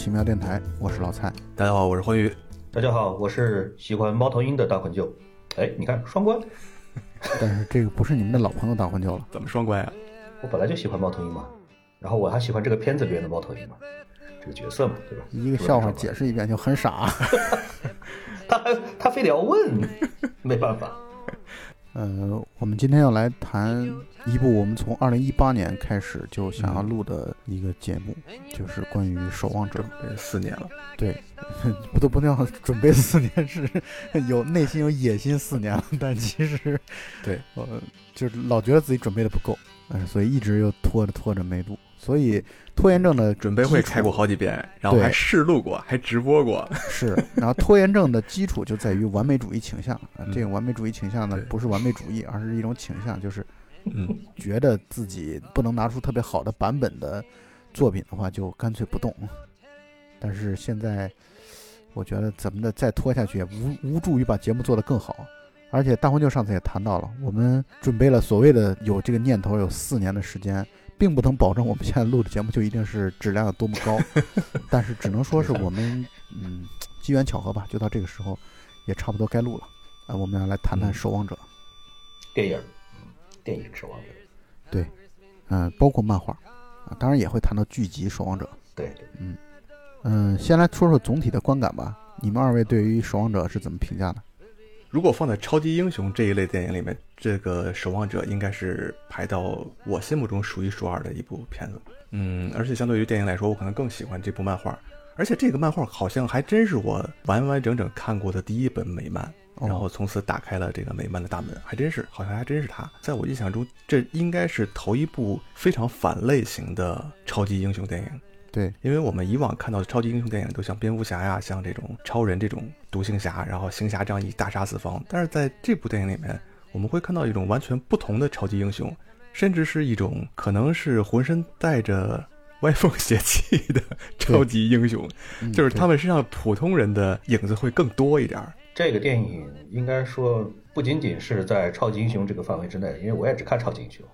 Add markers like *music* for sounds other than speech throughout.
是奇妙电台，我是老蔡。大家好，我是欢愉。大家好，我是喜欢猫头鹰的大混舅。哎，你看双关，*laughs* 但是这个不是你们的老朋友大混舅了。怎么双关啊？我本来就喜欢猫头鹰嘛，然后我还喜欢这个片子里面的猫头鹰嘛，这个角色嘛，对吧？一个笑话解释一遍就很傻。*laughs* 他还他非得要问，没办法。呃，我们今天要来谈一部我们从二零一八年开始就想要录的一个节目，就是关于《守望者》。四年了，对，不都不叫准备四年，是有内心有野心四年了，*laughs* 但其实，对，呃，就是老觉得自己准备的不够，嗯，所以一直又拖着拖着没录。所以拖延症的准备会开过好几遍，然后还试录过，还直播过。是，然后拖延症的基础就在于完美主义倾向。*laughs* 这个完美主义倾向呢，不是完美主义，而是一种倾向，就是，嗯，觉得自己不能拿出特别好的版本的作品的话，就干脆不动。但是现在，我觉得怎么的再拖下去也无无助于把节目做得更好。而且大黄舅上次也谈到了，我们准备了所谓的有这个念头有四年的时间。并不能保证我们现在录的节目就一定是质量有多么高，*laughs* 但是只能说是我们嗯机缘巧合吧，就到这个时候也差不多该录了。啊。我们要来谈谈《守望者》电影，电影《守望者》对，嗯，包括漫画。啊，当然也会谈到剧集《守望者》。对，嗯。嗯，先来说说总体的观感吧。你们二位对于《守望者》是怎么评价的？如果放在超级英雄这一类电影里面，这个《守望者》应该是排到我心目中数一数二的一部片子。嗯，而且相对于电影来说，我可能更喜欢这部漫画。而且这个漫画好像还真是我完完整整看过的第一本美漫，然后从此打开了这个美漫的大门，还真是，好像还真是它。在我印象中，这应该是头一部非常反类型的超级英雄电影。对，因为我们以往看到的超级英雄电影都像蝙蝠侠呀，像这种超人这种独行侠，然后行侠仗义，大杀四方。但是在这部电影里面，我们会看到一种完全不同的超级英雄，甚至是一种可能是浑身带着歪风邪气的 *laughs* 超级英雄，就是他们身上普通人的影子会更多一点。这个电影应该说不仅仅是在超级英雄这个范围之内，因为我也只看超级英雄，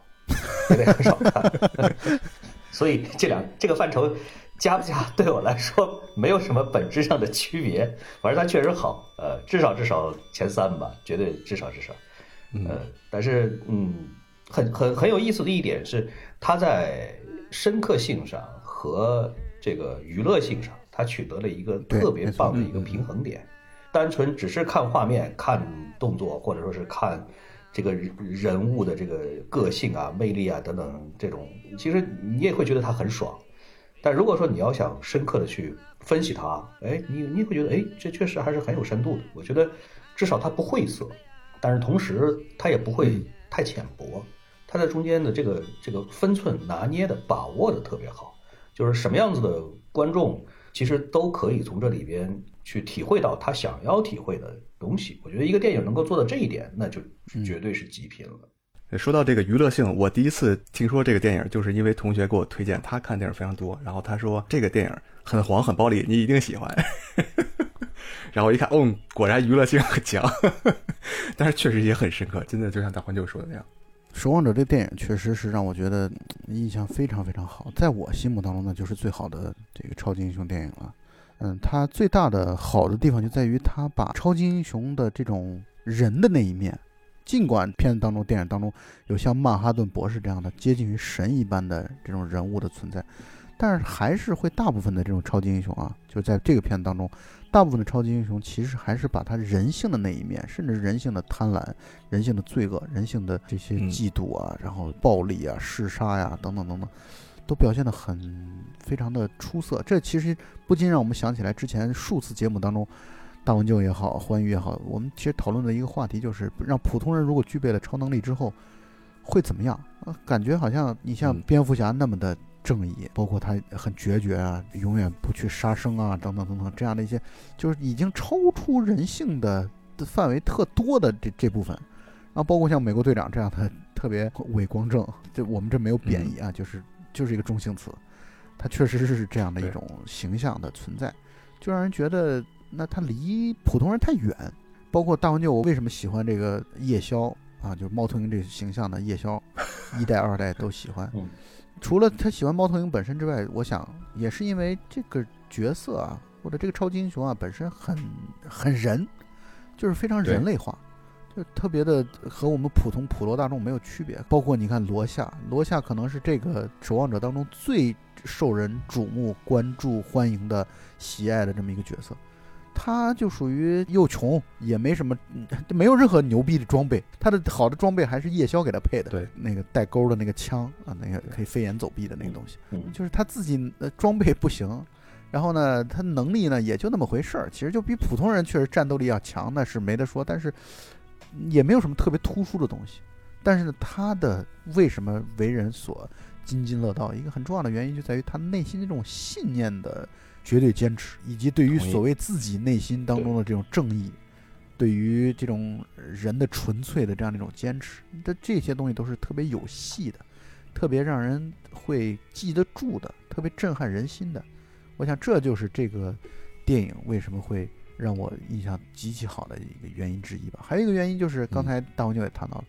也很少看。*laughs* 所以这两这个范畴加不加对我来说没有什么本质上的区别，反正它确实好，呃，至少至少前三吧，绝对至少至少，呃，但是嗯，很很很有意思的一点是，它在深刻性上和这个娱乐性上，它取得了一个特别棒的一个平衡点。单纯只是看画面、看动作，或者说是看。这个人物的这个个性啊、魅力啊等等，这种其实你也会觉得他很爽。但如果说你要想深刻的去分析他，哎，你你会觉得，哎，这确实还是很有深度的。我觉得至少他不晦涩，但是同时他也不会太浅薄。他在中间的这个这个分寸拿捏的把握的特别好，就是什么样子的观众其实都可以从这里边去体会到他想要体会的。东西，我觉得一个电影能够做到这一点，那就绝对是极品了。说到这个娱乐性，我第一次听说这个电影，就是因为同学给我推荐，他看电影非常多，然后他说这个电影很黄很暴力，你一定喜欢。然后一看，哦，果然娱乐性很强，*laughs* 但是确实也很深刻，真的就像大环舅说的那样，《守望者》这电影确实是让我觉得印象非常非常好，在我心目当中呢，就是最好的这个超级英雄电影了。嗯，它最大的好的地方就在于它把超级英雄的这种人的那一面，尽管片子当中、电影当中有像曼哈顿博士这样的接近于神一般的这种人物的存在，但是还是会大部分的这种超级英雄啊，就在这个片子当中，大部分的超级英雄其实还是把他人性的那一面，甚至人性的贪婪、人性的罪恶、人性的这些嫉妒啊，然后暴力啊、嗜杀呀等等等等。都表现得很非常的出色，这其实不禁让我们想起来之前数次节目当中，大文舅也好，欢愉也好，我们其实讨论的一个话题就是，让普通人如果具备了超能力之后会怎么样？感觉好像你像蝙蝠侠那么的正义，包括他很决绝啊，永远不去杀生啊，等等等等这样的一些，就是已经超出人性的范围特多的这这部分，然后包括像美国队长这样的特别伟光正，这我们这没有贬义啊，就是。就是一个中性词，他确实是这样的一种形象的存在，就让人觉得那他离普通人太远。包括大黄舅，我为什么喜欢这个夜宵啊？就是猫头鹰这个形象的夜宵，*laughs* 一代二代都喜欢。除了他喜欢猫头鹰本身之外，我想也是因为这个角色啊，或者这个超级英雄啊本身很很人，就是非常人类化，就特别的和我们普通普罗大众没有区别。包括你看罗夏，罗夏可能是这个守望者当中最受人瞩目、关注、欢迎的、喜爱的这么一个角色。他就属于又穷，也没什么，没有任何牛逼的装备。他的好的装备还是夜宵给他配的，对，那个带钩的那个枪啊，那个可以飞檐走壁的那个东西，嗯就是他自己的装备不行。然后呢，他能力呢也就那么回事儿，其实就比普通人确实战斗力要强，那是没得说。但是也没有什么特别突出的东西。但是呢，他的为什么为人所津津乐道？一个很重要的原因就在于他内心的这种信念的绝对坚持，以及对于所谓自己内心当中的这种正义，对于这种人的纯粹的这样的一种坚持，这这些东西都是特别有戏的，特别让人会记得住的，特别震撼人心的。我想这就是这个电影为什么会让我印象极其好的一个原因之一吧。还有一个原因就是刚才大红牛也谈到了，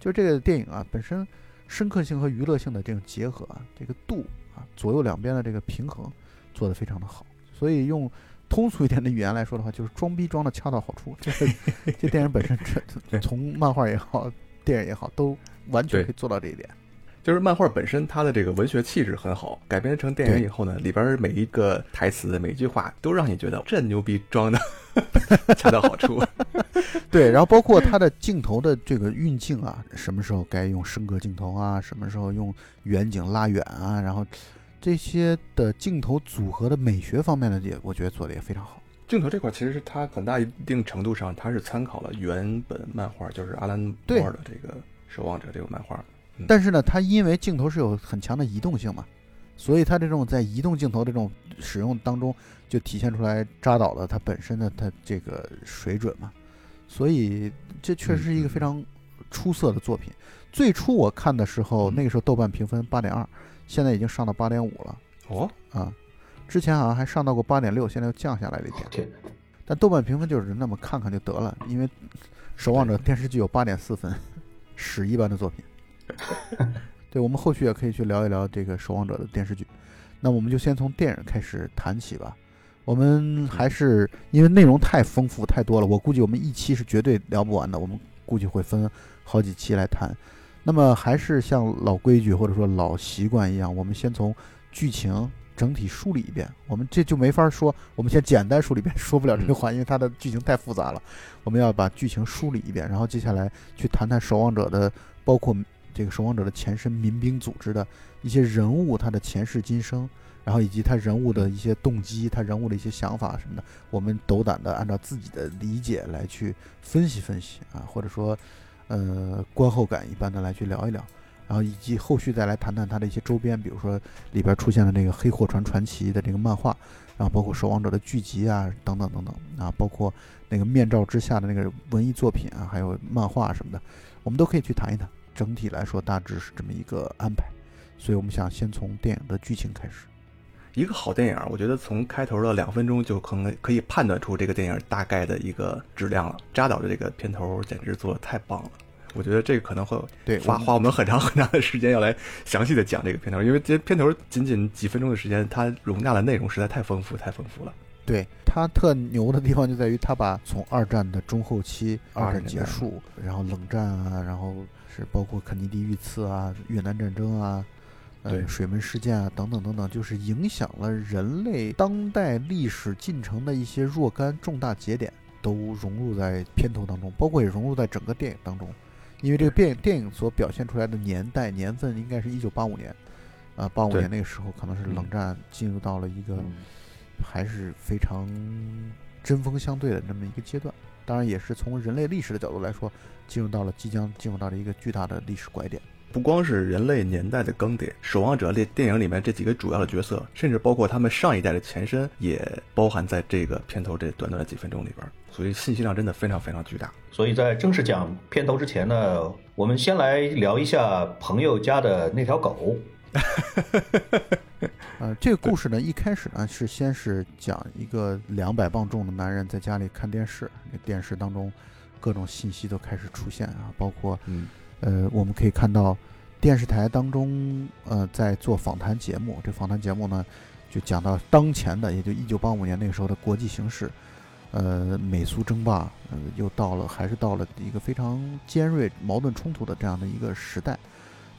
就是这个电影啊本身深刻性和娱乐性的这种结合啊，这个度啊左右两边的这个平衡做得非常的好。所以用通俗一点的语言来说的话，就是装逼装的恰到好处。这个这电影本身这 *laughs* 从漫画也好，电影也好，都完全可以做到这一点。就是漫画本身它的这个文学气质很好，改编成电影以后呢，里边每一个台词、每一句话都让你觉得这牛逼装的 *laughs* 恰到好处。*laughs* 对，然后包括它的镜头的这个运镜啊，什么时候该用升格镜头啊，什么时候用远景拉远啊，然后这些的镜头组合的美学方面呢，也我觉得做的也非常好。镜头这块其实是它很大一定程度上，它是参考了原本漫画，就是阿兰·对摩尔的这个《守望者》这个漫画。但是呢，它因为镜头是有很强的移动性嘛，所以它这种在移动镜头的这种使用当中，就体现出来扎导了它本身的它这个水准嘛。所以这确实是一个非常出色的作品。最初我看的时候，嗯那个时候豆瓣评分八点二，现在已经上到八点五了哦，啊。之前好像还上到过八点六，现在又降下来了一点。但豆瓣评分就是那么看看就得了，因为《守望者》电视剧有八点四分，屎一般的作品。*laughs* 对，我们后续也可以去聊一聊这个《守望者》的电视剧。那我们就先从电影开始谈起吧。我们还是因为内容太丰富太多了，我估计我们一期是绝对聊不完的，我们估计会分好几期来谈。那么还是像老规矩或者说老习惯一样，我们先从剧情整体梳理一遍。我们这就没法说，我们先简单梳理一遍，说不了这句话，因为它的剧情太复杂了。我们要把剧情梳理一遍，然后接下来去谈谈守望者的，包括这个守望者的前身民兵组织的一些人物，他的前世今生，然后以及他人物的一些动机，他人物的一些想法什么的，我们斗胆的按照自己的理解来去分析分析啊，或者说呃观后感一般的来去聊一聊。然后以及后续再来谈谈它的一些周边，比如说里边出现了那个《黑货船传奇》的这个漫画，然后包括《守望者》的剧集啊，等等等等啊，包括那个面罩之下的那个文艺作品啊，还有漫画什么的，我们都可以去谈一谈。整体来说，大致是这么一个安排。所以我们想先从电影的剧情开始。一个好电影，我觉得从开头的两分钟就可能可以判断出这个电影大概的一个质量了。扎导的这个片头简直做的太棒了，我觉得这个可能会对，花花我们很长 *laughs* 很长的时间要来详细的讲这个片头，因为这片头仅仅几分钟的时间，它容纳的内容实在太丰富太丰富了。对他特牛的地方就在于他把从二战的中后期，二战20年代结束，然后冷战啊，然后是包括肯尼迪遇刺啊、越南战争啊、呃对水门事件啊等等等等，就是影响了人类当代历史进程的一些若干重大节点，都融入在片头当中，包括也融入在整个电影当中。因为这个电影电影所表现出来的年代年份应该是一九八五年，啊，八五年那个时候可能是冷嗯战进入到了一个。嗯还是非常针锋相对的这么一个阶段。当然，也是从人类历史的角度来说，进入到了即将进入到了一个巨大的历史拐点。不光是人类年代的更迭，《守望者》这电影里面这几个主要的角色，甚至包括他们上一代的前身，也包含在这个片头这短短的几分钟里边，所以信息量真的非常非常巨大。所以在正式讲片头之前呢，我们先来聊一下朋友家的那条狗。*laughs* 呃，这个故事呢，一开始呢是先是讲一个两百磅重的男人在家里看电视，那电视当中各种信息都开始出现啊，包括嗯，呃，我们可以看到电视台当中，呃，在做访谈节目。这访谈节目呢，就讲到当前的，也就一九八五年那个时候的国际形势，呃，美苏争霸，呃，又到了，还是到了一个非常尖锐、矛盾冲突的这样的一个时代。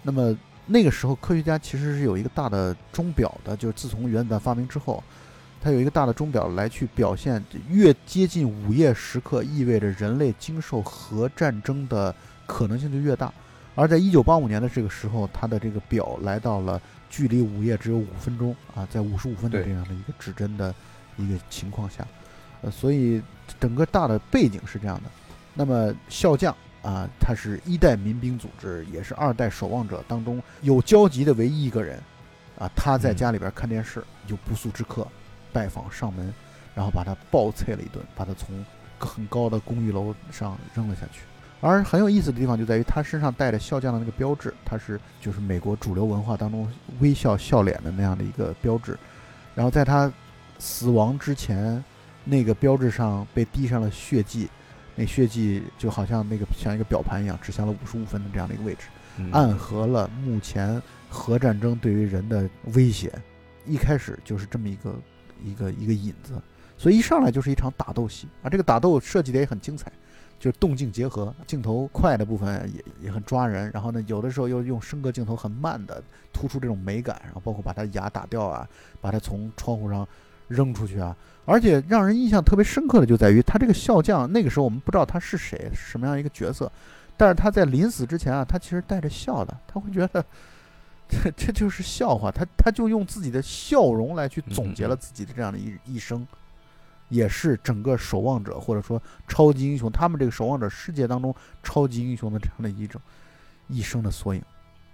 那么那个时候，科学家其实是有一个大的钟表的，就是自从原子弹发明之后，它有一个大的钟表来去表现，越接近午夜时刻，意味着人类经受核战争的可能性就越大。而在一九八五年的这个时候，他的这个表来到了距离午夜只有五分钟啊，在五十五分的这样的一个指针的一个情况下，呃，所以整个大的背景是这样的。那么笑将啊，他是一代民兵组织，也是二代守望者当中有交集的唯一一个人啊。他在家里边看电视，有不速之客拜访上门，然后把他暴啐了一顿，把他从很高的公寓楼上扔了下去。而很有意思的地方就在于他身上带着笑匠的那个标志，他是就是美国主流文化当中微笑笑脸的那样的一个标志。然后在他死亡之前，那个标志上被滴上了血迹，那血迹就好像那个像一个表盘一样，指向了五十五分的这样的一个位置，暗合了目前核战争对于人的威胁。一开始就是这么一个一个一个引子，所以一上来就是一场打斗戏啊，这个打斗设计的也很精彩。就是动静结合，镜头快的部分也也很抓人，然后呢，有的时候又用升格镜头很慢的突出这种美感，然后包括把他牙打掉啊，把他从窗户上扔出去啊，而且让人印象特别深刻的就在于他这个笑将，那个时候我们不知道他是谁，什么样一个角色，但是他在临死之前啊，他其实带着笑的，他会觉得 *laughs* 这这就是笑话，他他就用自己的笑容来去总结了自己的这样的一一生。也是整个守望者或者说超级英雄，他们这个守望者世界当中超级英雄的这样的一种一生的缩影，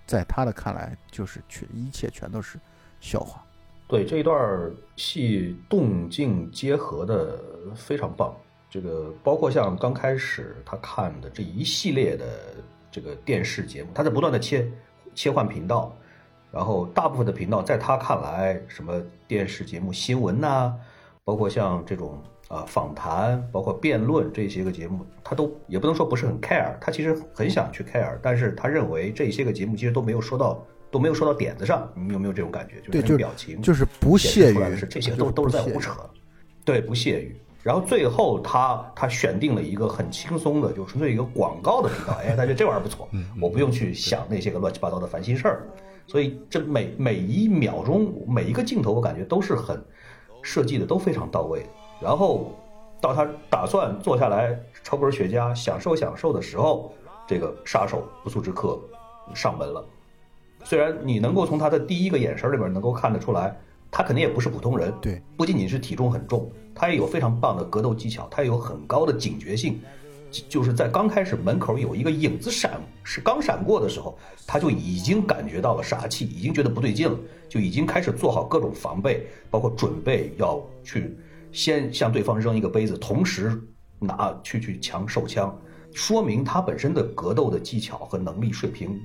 在他的看来，就是全一切全都是笑话。对这一段戏动静结合的非常棒，这个包括像刚开始他看的这一系列的这个电视节目，他在不断的切切换频道，然后大部分的频道在他看来，什么电视节目新闻呐。包括像这种啊访谈，包括辩论这些个节目，他都也不能说不是很 care，他其实很想去 care，但是他认为这些个节目其实都没有说到，都没有说到点子上。你有没有这种感觉？就是表情，就是不屑于这些都都是在胡扯，对，不屑于。然后最后他他选定了一个很轻松的，就纯粹一个广告的频道，哎，他觉得这玩意儿不错，*laughs* 我不用去想那些个乱七八糟的烦心事儿，所以这每每一秒钟每一个镜头，我感觉都是很。设计的都非常到位，然后到他打算坐下来抽根雪茄享受享受的时候，这个杀手不速之客上门了。虽然你能够从他的第一个眼神里边能够看得出来，他肯定也不是普通人，对，不仅仅是体重很重，他也有非常棒的格斗技巧，他也有很高的警觉性。就是在刚开始门口有一个影子闪，是刚闪过的时候，他就已经感觉到了杀气，已经觉得不对劲了，就已经开始做好各种防备，包括准备要去先向对方扔一个杯子，同时拿去去抢手枪，说明他本身的格斗的技巧和能力水平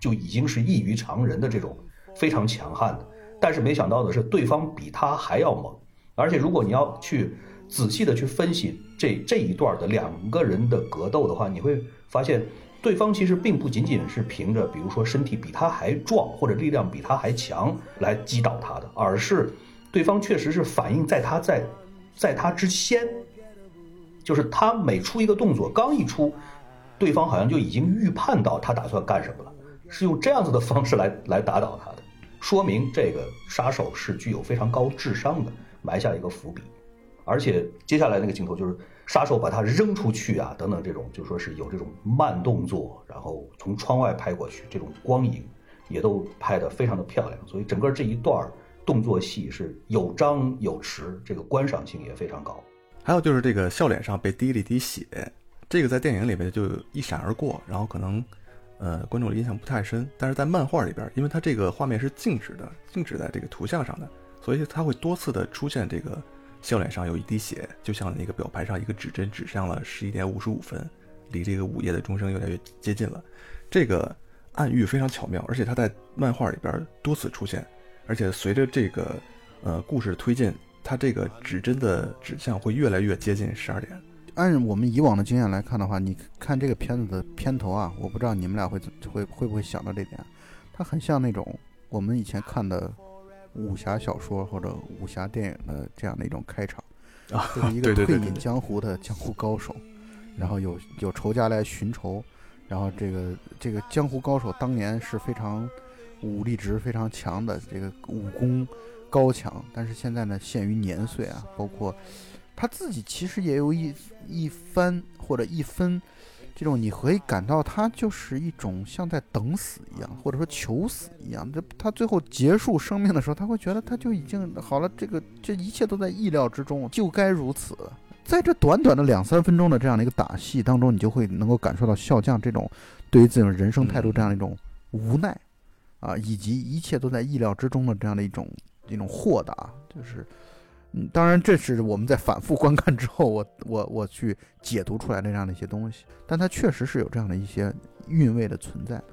就已经是异于常人的这种非常强悍的。但是没想到的是，对方比他还要猛，而且如果你要去。仔细的去分析这这一段的两个人的格斗的话，你会发现，对方其实并不仅仅是凭着，比如说身体比他还壮或者力量比他还强来击倒他的，而是对方确实是反应在他在在他之先，就是他每出一个动作，刚一出，对方好像就已经预判到他打算干什么了，是用这样子的方式来来打倒他的，说明这个杀手是具有非常高智商的，埋下了一个伏笔。而且接下来那个镜头就是杀手把他扔出去啊，等等这种就说是有这种慢动作，然后从窗外拍过去，这种光影也都拍得非常的漂亮。所以整个这一段动作戏是有张有弛，这个观赏性也非常高。还有就是这个笑脸上被滴了一滴血，这个在电影里面就一闪而过，然后可能呃观众的印象不太深。但是在漫画里边，因为它这个画面是静止的，静止在这个图像上的，所以它会多次的出现这个。笑脸上有一滴血，就像那个表盘上一个指针指向了十一点五十五分，离这个午夜的钟声越来越接近了。这个暗喻非常巧妙，而且它在漫画里边多次出现，而且随着这个呃故事推进，它这个指针的指向会越来越接近十二点。按我们以往的经验来看的话，你看这个片子的片头啊，我不知道你们俩会会会不会想到这点，它很像那种我们以前看的武侠小说或者武侠电影的这样的一种开场，啊，就是一个 *laughs* 退隐江湖的江湖高手，然后有有仇家来寻仇，然后这个这个江湖高手当年是非常武力值非常强的，这个武功高强，但是现在呢，限于年岁啊，包括他自己其实也有一一番或者一分。这种你可以感到他就是一种像在等死一样，或者说求死一样。这他最后结束生命的时候，他会觉得他就已经好了，这个这一切都在意料之中，就该如此。在这短短的两三分钟的这样的一个打戏当中，你就会能够感受到笑匠这种对于自己人生态度这样的一种无奈，啊，以及一切都在意料之中的这样的一种一种豁达，就是，嗯，当然这是我们在反复观看之后，我我我去解读出来的这样的一些东西，但它确实是有这样的一些韵味的存在的。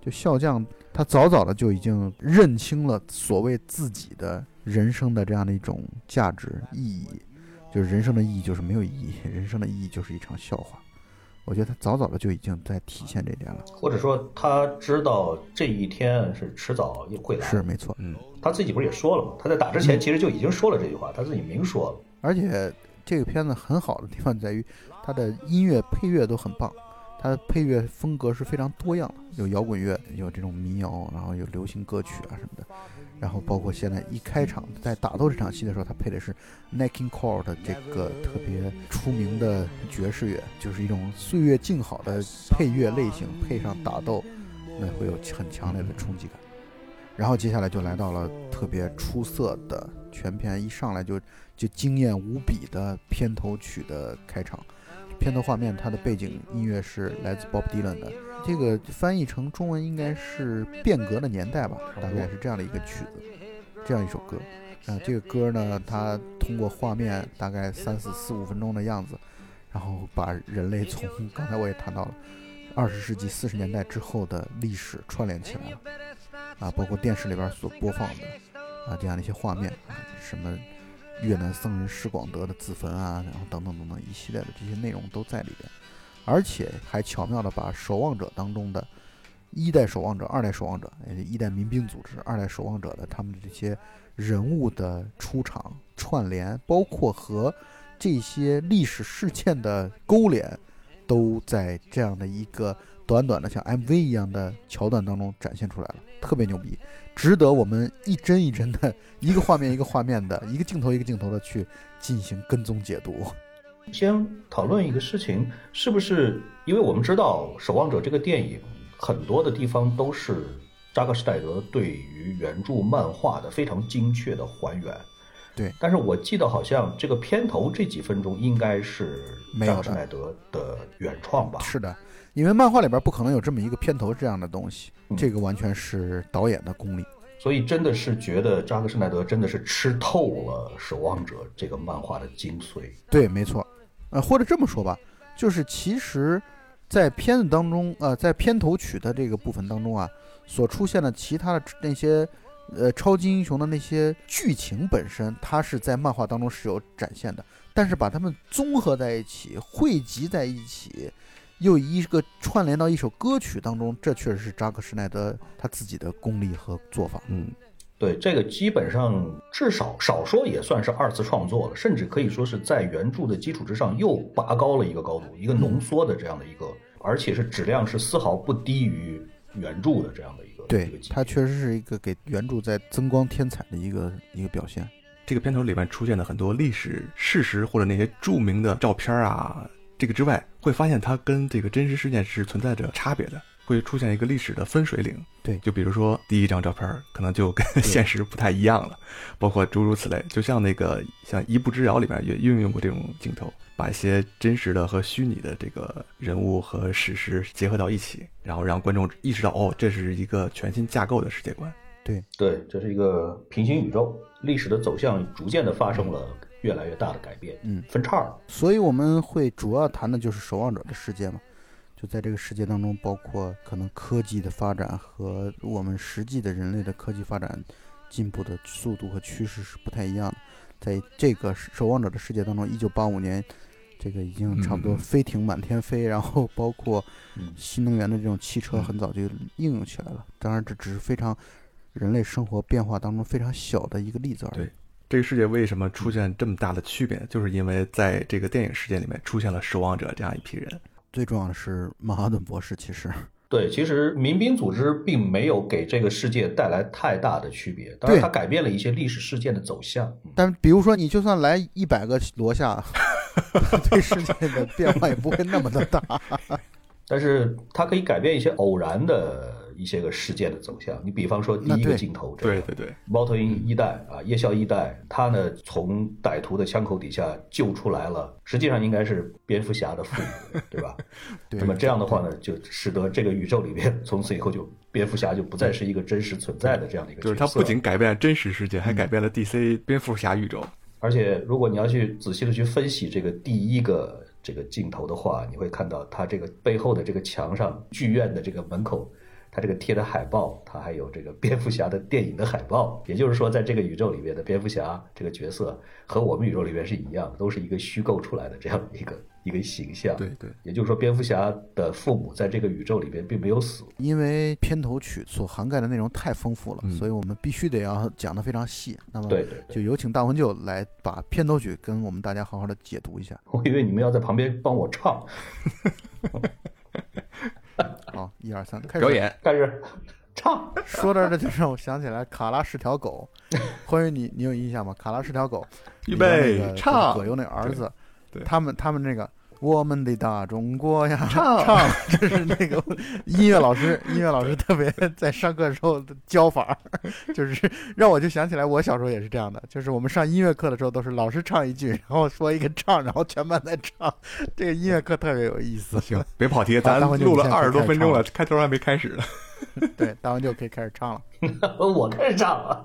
就笑匠他早早的就已经认清了所谓自己的人生的这样的一种价值意义，就是人生的意义就是没有意义，人生的意义就是一场笑话。我觉得他早早的就已经在体现这点了。或者说他知道这一天是迟早也会来。是没错，嗯，他自己不是也说了吗？他在打之前其实就已经说了这句话，他自己明说了。而且这个片子很好的地方在于它的音乐配乐都很棒，它的配乐风格是非常多样的，有摇滚乐，有这种民谣，然后有流行歌曲啊什么的，然后包括现在一开场在打斗这场戏的时候，他配的是 n a k i n Cole 的这个特别出名的爵士乐，就是一种岁月静好的配乐类型，配上打斗，那会有很强烈的冲击感。然后接下来就来到了特别出色的全片一上来就就惊艳无比的片头曲的开场。片头画面它的背景音乐是来自 Bob Dylan 的，这个翻译成中文应该是变革的年代吧，大概是这样的一个曲子，这样一首歌。啊，这个歌呢，它通过画面大概三四四五分钟的样子，然后把人类从刚才我也谈到了二十世纪四十年代之后的历史串联起来了。啊，包括电视里边所播放的啊这样的一些画面啊，什么越南僧人施广德的自焚啊，然后等等等等一系列的这些内容都在里边，而且还巧妙的把守望者当中的一代守望者、二代守望者、呃一代民兵组织、二代守望者的他们的这些人物的出场串联，包括和这些历史事件的勾连，都在这样的一个短短的像 MV 一样的桥段当中展现出来了，特别牛逼，值得我们一帧一帧的，一个画面一个画面的，一个镜头一个镜头的去进行跟踪解读。先讨论一个事情，是不是因为我们知道《守望者》这个电影很多的地方都是扎克施耐德对于原著漫画的非常精确的还原。对，但是我记得好像这个片头这几分钟应该是扎克施耐德的原创吧？是的，因为漫画里边不可能有这么一个片头这样的东西，嗯这个完全是导演的功力。所以真的是觉得扎克施耐德真的是吃透了《守望者》这个漫画的精髓。对，没错，呃，或者这么说吧，就是其实，在片子当中，呃，在片头曲的这个部分当中啊，所出现的其他的那些，呃，超级英雄的那些剧情本身，它是在漫画当中是有展现的，但是把它们综合在一起，汇集在一起，又一个串联到一首歌曲当中，这确实是扎克施耐德他自己的功力和做法。嗯，对，这个基本上至少少说也算是二次创作了，甚至可以说是在原著的基础之上又拔高了一个高度，一个浓缩的这样的一个，而且是质量是丝毫不低于原著的这样的一个对它确实是一个给原著在增光添彩的一个一个表现。这个片头里面出现的很多历史事实或者那些著名的照片啊，这个之外，会发现它跟这个真实事件是存在着差别的，会出现一个历史的分水岭。对就比如说第一张照片可能就跟现实不太一样了，包括诸如此类。就像那个像《一步之遥》里面也运用过这种镜头，把一些真实的和虚拟的这个人物和史实结合到一起，然后让观众意识到，哦，这是一个全新架构的世界观。对，这是一个平行宇宙，历史的走向逐渐的发生了越来越大的改变，嗯，分叉了。所以我们会主要谈的就是守望者的世界嘛，就在这个世界当中，包括可能科技的发展和我们实际的人类的科技发展进步的速度和趋势是不太一样的。在这个守望者的世界当中，一九八五年这个已经差不多嗯飞艇满天飞，然后包括嗯新能源的这种汽车嗯很早就应用起来了。当然，这只是非常人类生活变化当中非常小的一个例子而已对。这个世界为什么出现这么大的区别？就是因为在这个电影世界里面出现了守望者这样一批人。最重要的是曼哈顿博士，其实 *laughs* 对，其实民兵组织并没有给这个世界带来太大的区别，当然它改变了一些历史事件的走向。嗯但比如说，你就算来一百个罗夏，*laughs* 对世界的变化也不会那么的大。*laughs* 但是它可以改变一些偶然的一些个事件的走向。你比方说第一个镜头，对对对，猫头鹰一代啊，夜宵一代，他呢从歹徒的枪口底下救出来了，实际上应该是蝙蝠侠的父母，对吧？*laughs* 那么这样的话呢，就使得这个宇宙里面从此以后就蝙蝠侠就不再是一个真实存在的这样的一个角色。就是他不仅改变了真实世界，还改变了 DC 蝙蝠侠宇宙。而且，如果你要去仔细的去分析这个第一个这个镜头的话，你会看到它这个背后的这个墙上，剧院的这个门口，它这个贴的海报，它还有这个蝙蝠侠的电影的海报。也就是说，在这个宇宙里面的蝙蝠侠这个角色和我们宇宙里面是一样，都是一个虚构出来的这样一个一个形象。对对，也就是说，蝙蝠侠的父母在这个宇宙里边并没有死。因为片头曲所涵盖的内容太丰富了，嗯所以我们必须得要讲的非常细。那么，对对对，就有请大魂舅来把片头曲跟我们大家好好的解读一下。我以为你们要在旁边帮我唱，*laughs* *laughs* 好，一二三，开始表。演开始唱。*laughs* 说到这就让我想起来，卡拉是条狗。*laughs* 欢迎你，你有印象吗？卡拉是条狗。预备唱左右那儿子，他们他们那个我们的大中国呀，唱唱，这是那个音乐老师，*laughs* 音乐老师特别在上课的时候的教法，*laughs* 就是让我就想起来，我小时候也是这样的，就是我们上音乐课的时候都是老师唱一句，然后说一个唱，然后全班在唱，*laughs* 这个音乐课特别有意思。行，别跑题，咱录了二十多分钟了，开头还没开始呢。对，大完就可以开始唱了。我开始唱了。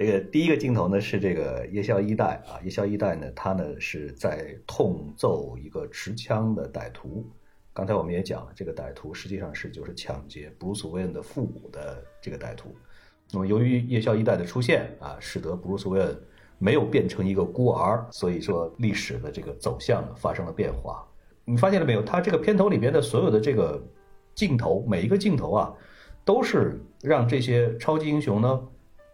这个第一个镜头呢是这个夜宵一代啊，夜宵一代呢，他呢是在痛揍一个持枪的歹徒。刚才我们也讲了，这个歹徒实际上是就是抢劫布鲁斯韦恩的父母的这个歹徒。那么由于夜宵一代的出现啊，使得布鲁斯韦恩没有变成一个孤儿，所以说历史的这个走向发生了变化。你发现了没有？他这个片头里边的所有的这个镜头，每一个镜头啊，都是让这些超级英雄呢，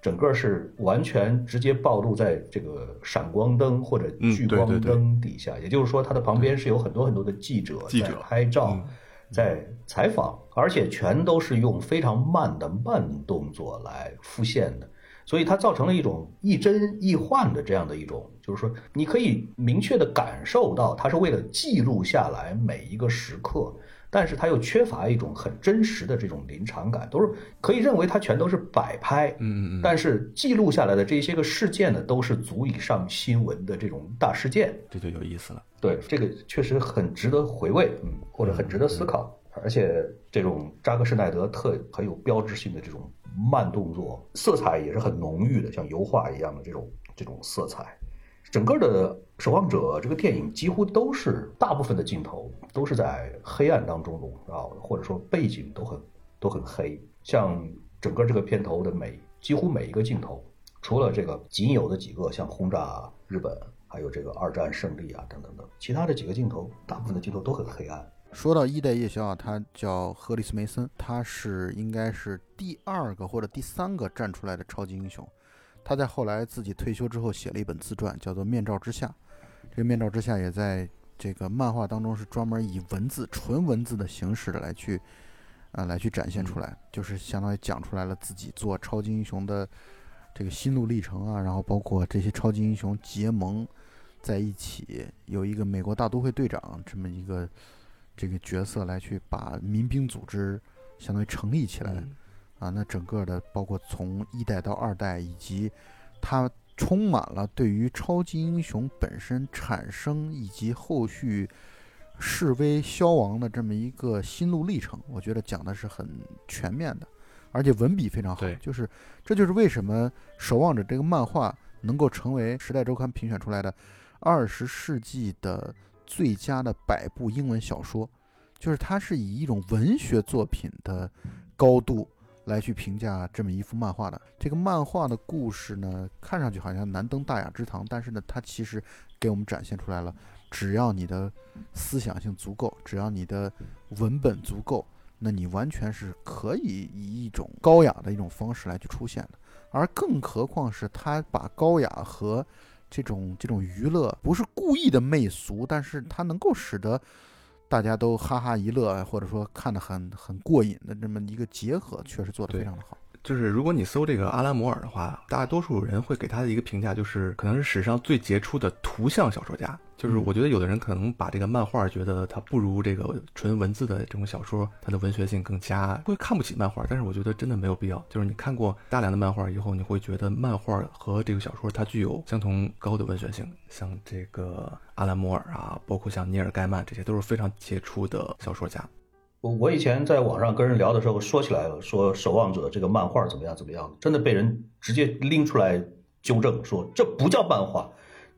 整个是完全直接暴露在这个闪光灯或者嗯聚光对对对灯底下。也就是说，它的旁边是有很多很多的记者在拍照嗯，在采访，而且全都是用非常慢的慢动作来复现的。所以它造成了一种亦真亦幻的这样的一种，就是说你可以明确的感受到，它是为了记录下来每一个时刻，但是它又缺乏一种很真实的这种临场感，都是可以认为它全都是摆拍，嗯但是记录下来的这些个事件呢，都是足以上新闻的这种大事件。这就有意思了。对，这个确实很值得回味，嗯，或者很值得思考。而且这种扎克施耐德特很有标志性的这种慢动作，色彩也是很浓郁的，像油画一样的这种这种色彩。整个的《守望者》这个电影几乎都是大部分的镜头都是在黑暗当中笼罩，或者说背景都很都很黑。像整个这个片头的每几乎每一个镜头，除了这个仅有的几个像轰炸日本，还有这个二战胜利啊等等等，其他的几个镜头，大部分的镜头都很黑暗。说到一代夜宵啊，他叫赫里斯梅森，他是应该是第二个或者第三个站出来的超级英雄。他在后来自己退休之后写了一本自传，叫做《面罩之下》。这个《面罩之下》也在这个漫画当中是专门以文字、纯文字的形式来去，啊、来去展现出来，就是相当于讲出来了自己做超级英雄的这个心路历程啊，然后包括这些超级英雄结盟在一起，有一个美国大都会队长这么一个。这个角色来去把民兵组织相当于成立起来、嗯啊，那整个的包括从一代到二代，以及它充满了对于超级英雄本身产生以及后续示威消亡的这么一个心路历程，我觉得讲的是很全面的，而且文笔非常好对。就是这就是为什么《守望者》这个漫画能够成为《时代周刊》评选出来的二十世纪的最佳的百部英文小说，就是它是以一种文学作品的高度来去评价这么一幅漫画的。这个漫画的故事呢，看上去好像难登大雅之堂，但是呢，它其实给我们展现出来了只要你的思想性足够，只要你的文本足够，那你完全是可以以一种高雅的一种方式来去出现的。而更何况是他把高雅和这种这种娱乐不是故意的媚俗，但是它能够使得大家都哈哈一乐，或者说看得很很过瘾的这么一个结合，确实做得非常的好。就是如果你搜这个阿拉摩尔的话，大多数人会给他的一个评价就是可能是史上最杰出的图像小说家。就是我觉得有的人可能把这个漫画觉得它不如这个纯文字的这种小说，它的文学性更佳，会看不起漫画。但是我觉得真的没有必要。就是你看过大量的漫画以后，你会觉得漫画和这个小说它具有相同高的文学性。像这个阿拉摩尔啊，包括像尼尔盖曼，这些都是非常杰出的小说家。我我以前在网上跟人聊的时候说起来了，说《守望者》这个漫画怎么样怎么样，真的被人直接拎出来纠正，说这不叫漫画。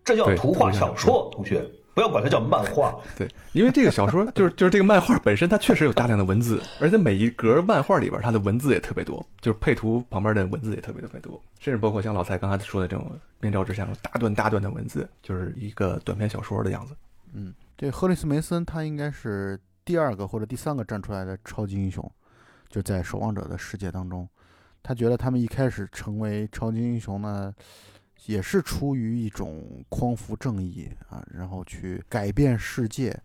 这叫图画小说，同学不要管它叫漫画。*laughs* 对，因为这个小说就是就是这个漫画本身，它确实有大量的文字，而且每一格漫画里边它的文字也特别多，就是配图旁边的文字也特别特别多，甚至包括像老蔡刚才说的这种面罩之下大段大段的文字，就是一个短篇小说的样子。嗯，这赫里斯梅森他应该是第二个或者第三个站出来的超级英雄，就在守望者的世界当中，他觉得他们一开始成为超级英雄呢。也是出于一种匡扶正义啊，然后去改变世界，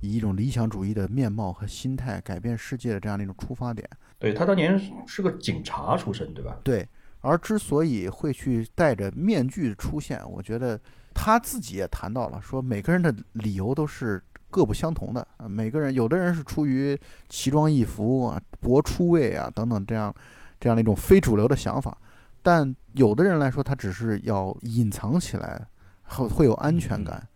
以一种理想主义的面貌和心态改变世界的这样的一种出发点。对他当年是个警察出身，对吧？对。而之所以会去戴着面具出现，我觉得他自己也谈到了，说每个人的理由都是各不相同的啊。每个人，有的人是出于奇装异服啊、博出位啊等等这样这样的一种非主流的想法。但有的人来说，他只是要隐藏起来，会会有安全感，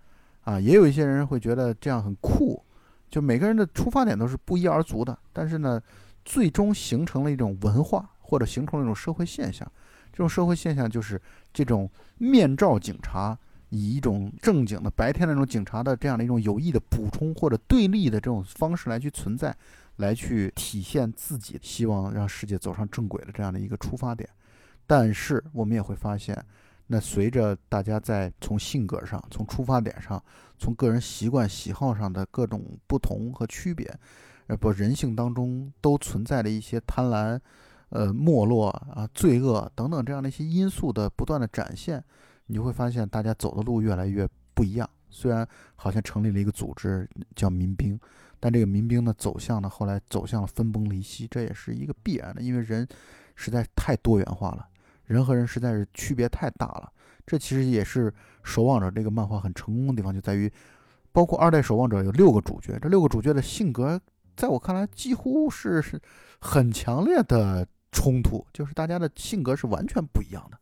啊，也有一些人会觉得这样很酷，就每个人的出发点都是不一而足的。但是呢，最终形成了一种文化，或者形成了一种社会现象。这种社会现象就是这种面罩警察，以一种正经的白天那种警察的这样的一种有意的补充或者对立的这种方式来去存在，来去体现自己希望让世界走上正轨的这样的一个出发点。但是我们也会发现，那随着大家在从性格上、从出发点上、从个人习惯喜好上的各种不同和区别，呃，不，人性当中都存在着一些贪婪、呃，没落啊、罪恶等等这样的一些因素的不断的展现，你会发现大家走的路越来越不一样。虽然好像成立了一个组织叫民兵，但这个民兵呢走向呢后来走向了分崩离析，这也是一个必然的，因为人实在太多元化了。人和人实在是区别太大了，这其实也是《守望者》这个漫画很成功的地方，就在于，包括二代守望者有六个主角，这六个主角的性格，在我看来几乎是是很强烈的冲突，就是大家的性格是完全不一样的，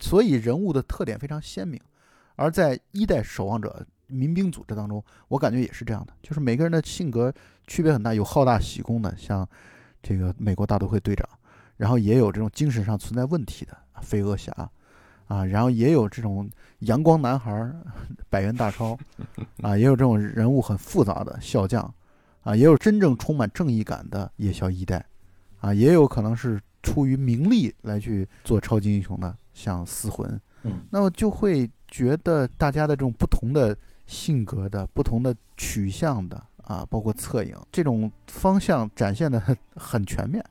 所以人物的特点非常鲜明。而在一代守望者民兵组织当中，我感觉也是这样的，就是每个人的性格区别很大，有好大喜功的，像这个美国大都会队长。然后也有这种精神上存在问题的飞蛾侠，啊，然后也有这种阳光男孩百元大钞，*laughs* 啊，也有这种人物很复杂的笑匠，啊，也有真正充满正义感的夜宵一代，啊，也有可能是出于名利来去做超级英雄的，像死魂，嗯，那么就会觉得大家的这种不同的性格的、不同的取向的，啊，包括侧影这种方向展现的很全面。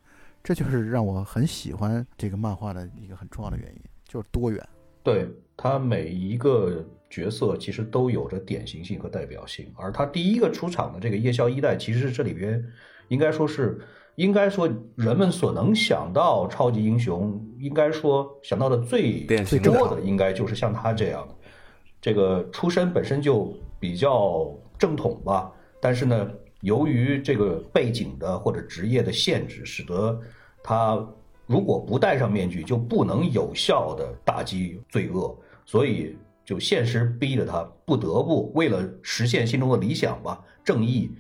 这就是让我很喜欢这个漫画的一个很重要的原因，就是多元。对他每一个角色其实都有着典型性和代表性，而他第一个出场的这个夜宵一代，其实这里边应该说是，应该说人们所能想到超级英雄，应该说想到的最最多的，应该就是像他这样，这个出身本身就比较正统吧，但是呢。由于这个背景的或者职业的限制，使得他如果不戴上面具，就不能有效的打击罪恶，所以就现实逼着他不得不为了实现心中的理想吧，正义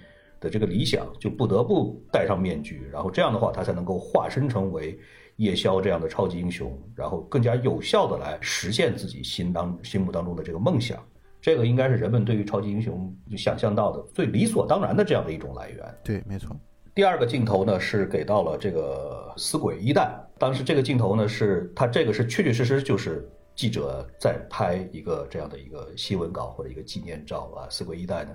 的这个理想，就不得不戴上面具，然后这样的话，他才能够化身成为夜宵这样的超级英雄，然后更加有效的来实现自己心当心目当中的这个梦想。这个应该是人们对于超级英雄想象到的最理所当然的这样的一种来源。对，没错。第二个镜头呢是给到了这个死鬼一代，当时这个镜头呢是他这个是确确实实就是记者在拍一个这样的一个新闻稿或者一个纪念照啊，死鬼一代呢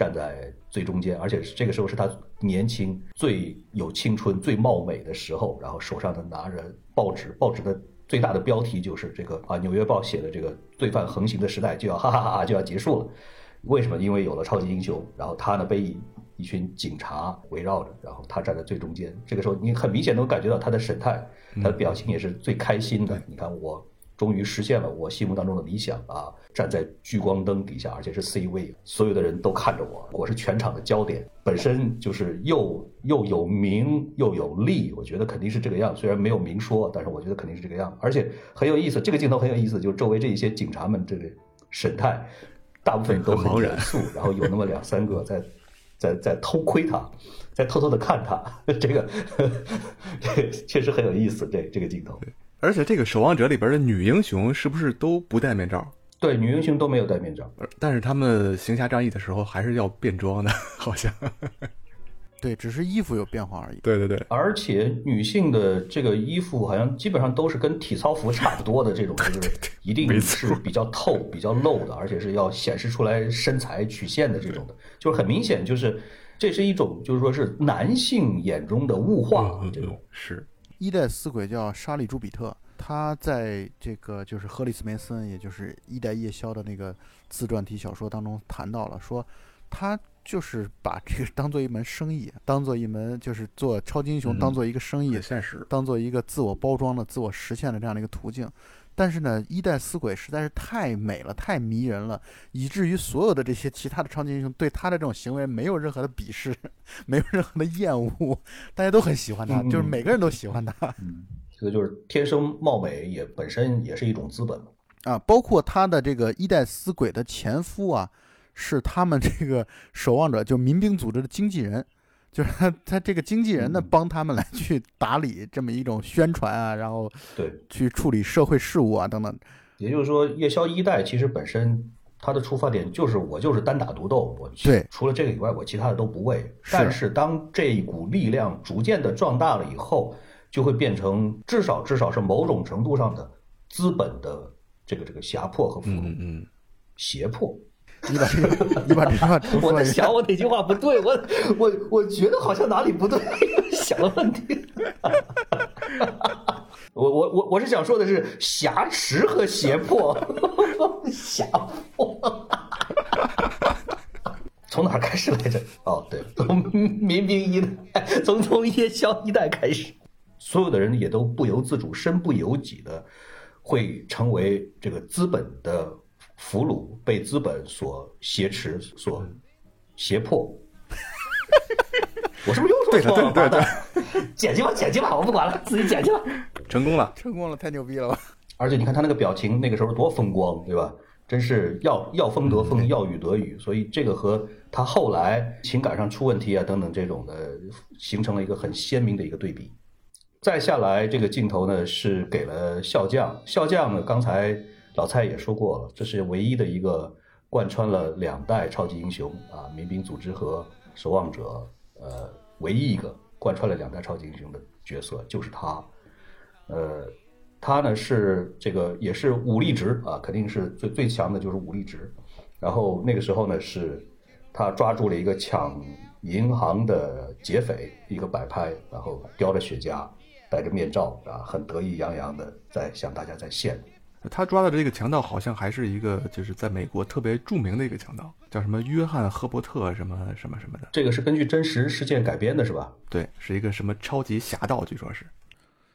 站在最中间，而且这个时候是他年轻、最有青春、最貌美的时候，然后手上的拿着报纸，报纸的最大的标题就是这个啊，《纽约报》写的这个罪犯横行的时代就要哈哈哈哈就要结束了。为什么？因为有了超级英雄，然后他呢被一一群警察围绕着，然后他站在最中间。这个时候，你很明显能感觉到他的神态，他的表情也是最开心的。你看，我终于实现了我心目当中的理想啊！站在聚光灯底下，而且是 C 位，所有的人都看着我，我是全场的焦点，本身就是又又有名又有利。我觉得肯定是这个样，虽然没有明说，但是我觉得肯定是这个样。而且很有意思，这个镜头很有意思，就是周围这一些警察们这个神态。大部分都很严肃，然后有那么两三个在在在偷窥他，在偷偷的看他，*laughs* 这个 *laughs* 确实很有意思。这这个镜头，而且这个《守望者》里边的女英雄是不是都不戴面罩？对，女英雄都没有戴面罩，但是他们行侠仗义的时候还是要变装的，*laughs* 好像。对，只是衣服有变化而已。对对对，而且女性的这个衣服好像基本上都是跟体操服差不多的这种，就是一定是比较透、比较露的，而且是要显示出来身材曲线的这种的，就是很明显，就是这是一种就是说是男性眼中的物化这种。是一代死鬼叫莎莉·朱比特，他在这个就是赫里斯梅森，也就是一代夜宵的那个自传体小说当中谈到了，说他。就是把这个当做一门生意，当做一门就是做超级英雄，当做一个生意，现实，当做一个自我包装的、自我实现的这样的一个途径。但是呢，一代死鬼实在是太美了，太迷人了，以至于所有的这些其他的超级英雄对他的这种行为没有任何的鄙视，*laughs* 没有任何的厌恶，大家都很喜欢他，就是每个人都喜欢他。*laughs* 嗯，这个就是天生貌美也本身也是一种资本啊，包括他的这个一代死鬼的前夫啊。是他们这个守望者，就民兵组织的经纪人，就是他他这个经纪人呢，帮他们来去打理这么一种宣传啊，然后对去处理社会事务啊等等。也就是说，夜宵一代其实本身它的出发点就是我就是单打独斗，我对除了这个以外，我其他的都不为。但是当这一股力量逐渐的壮大了以后，就会变成至少至少是某种程度上的资本的这个这个胁迫和俘虏，嗯，胁迫。你把这个，你把这句话 *laughs* 我在想，我哪句话不对？我我我觉得好像哪里不对，*laughs* 想了半天。*laughs* 我我我我是想说的是挟持和胁迫，胁迫。从哪开始来着？哦，对，从民兵一代，从从夜宵一代开始，所有的人也都不由自主、身不由己的会成为这个资本的。俘虏被资本所挟持、所胁迫，*laughs* 我是不是又说错了？对对对，剪辑吧，剪辑吧，我不管了，自己剪辑吧。成功了，成功了，太牛逼了吧！而且你看他那个表情，那个时候多风光，对吧？真是要要风得风，要雨得雨，所以这个和他后来情感上出问题啊等等这种的，形成了一个很鲜明的一个对比。再下来这个镜头呢，是给了笑匠，笑匠呢刚才。老蔡也说过了，这是唯一的一个贯穿了两代超级英雄啊，民兵组织和守望者，呃，唯一一个贯穿了两代超级英雄的角色就是他。呃，他呢是这个也是武力值啊，肯定是最最强的就是武力值。然后那个时候呢，是他抓住了一个抢银行的劫匪，一个摆拍，然后叼着雪茄，戴着面罩啊，很得意洋洋的在向大家在献。他抓的这个强盗好像还是一个，就是在美国特别著名的一个强盗，叫什么约翰·赫伯特什么什么什么的。这个是根据真实事件改编的，是吧？对，是一个什么超级侠盗，据说是。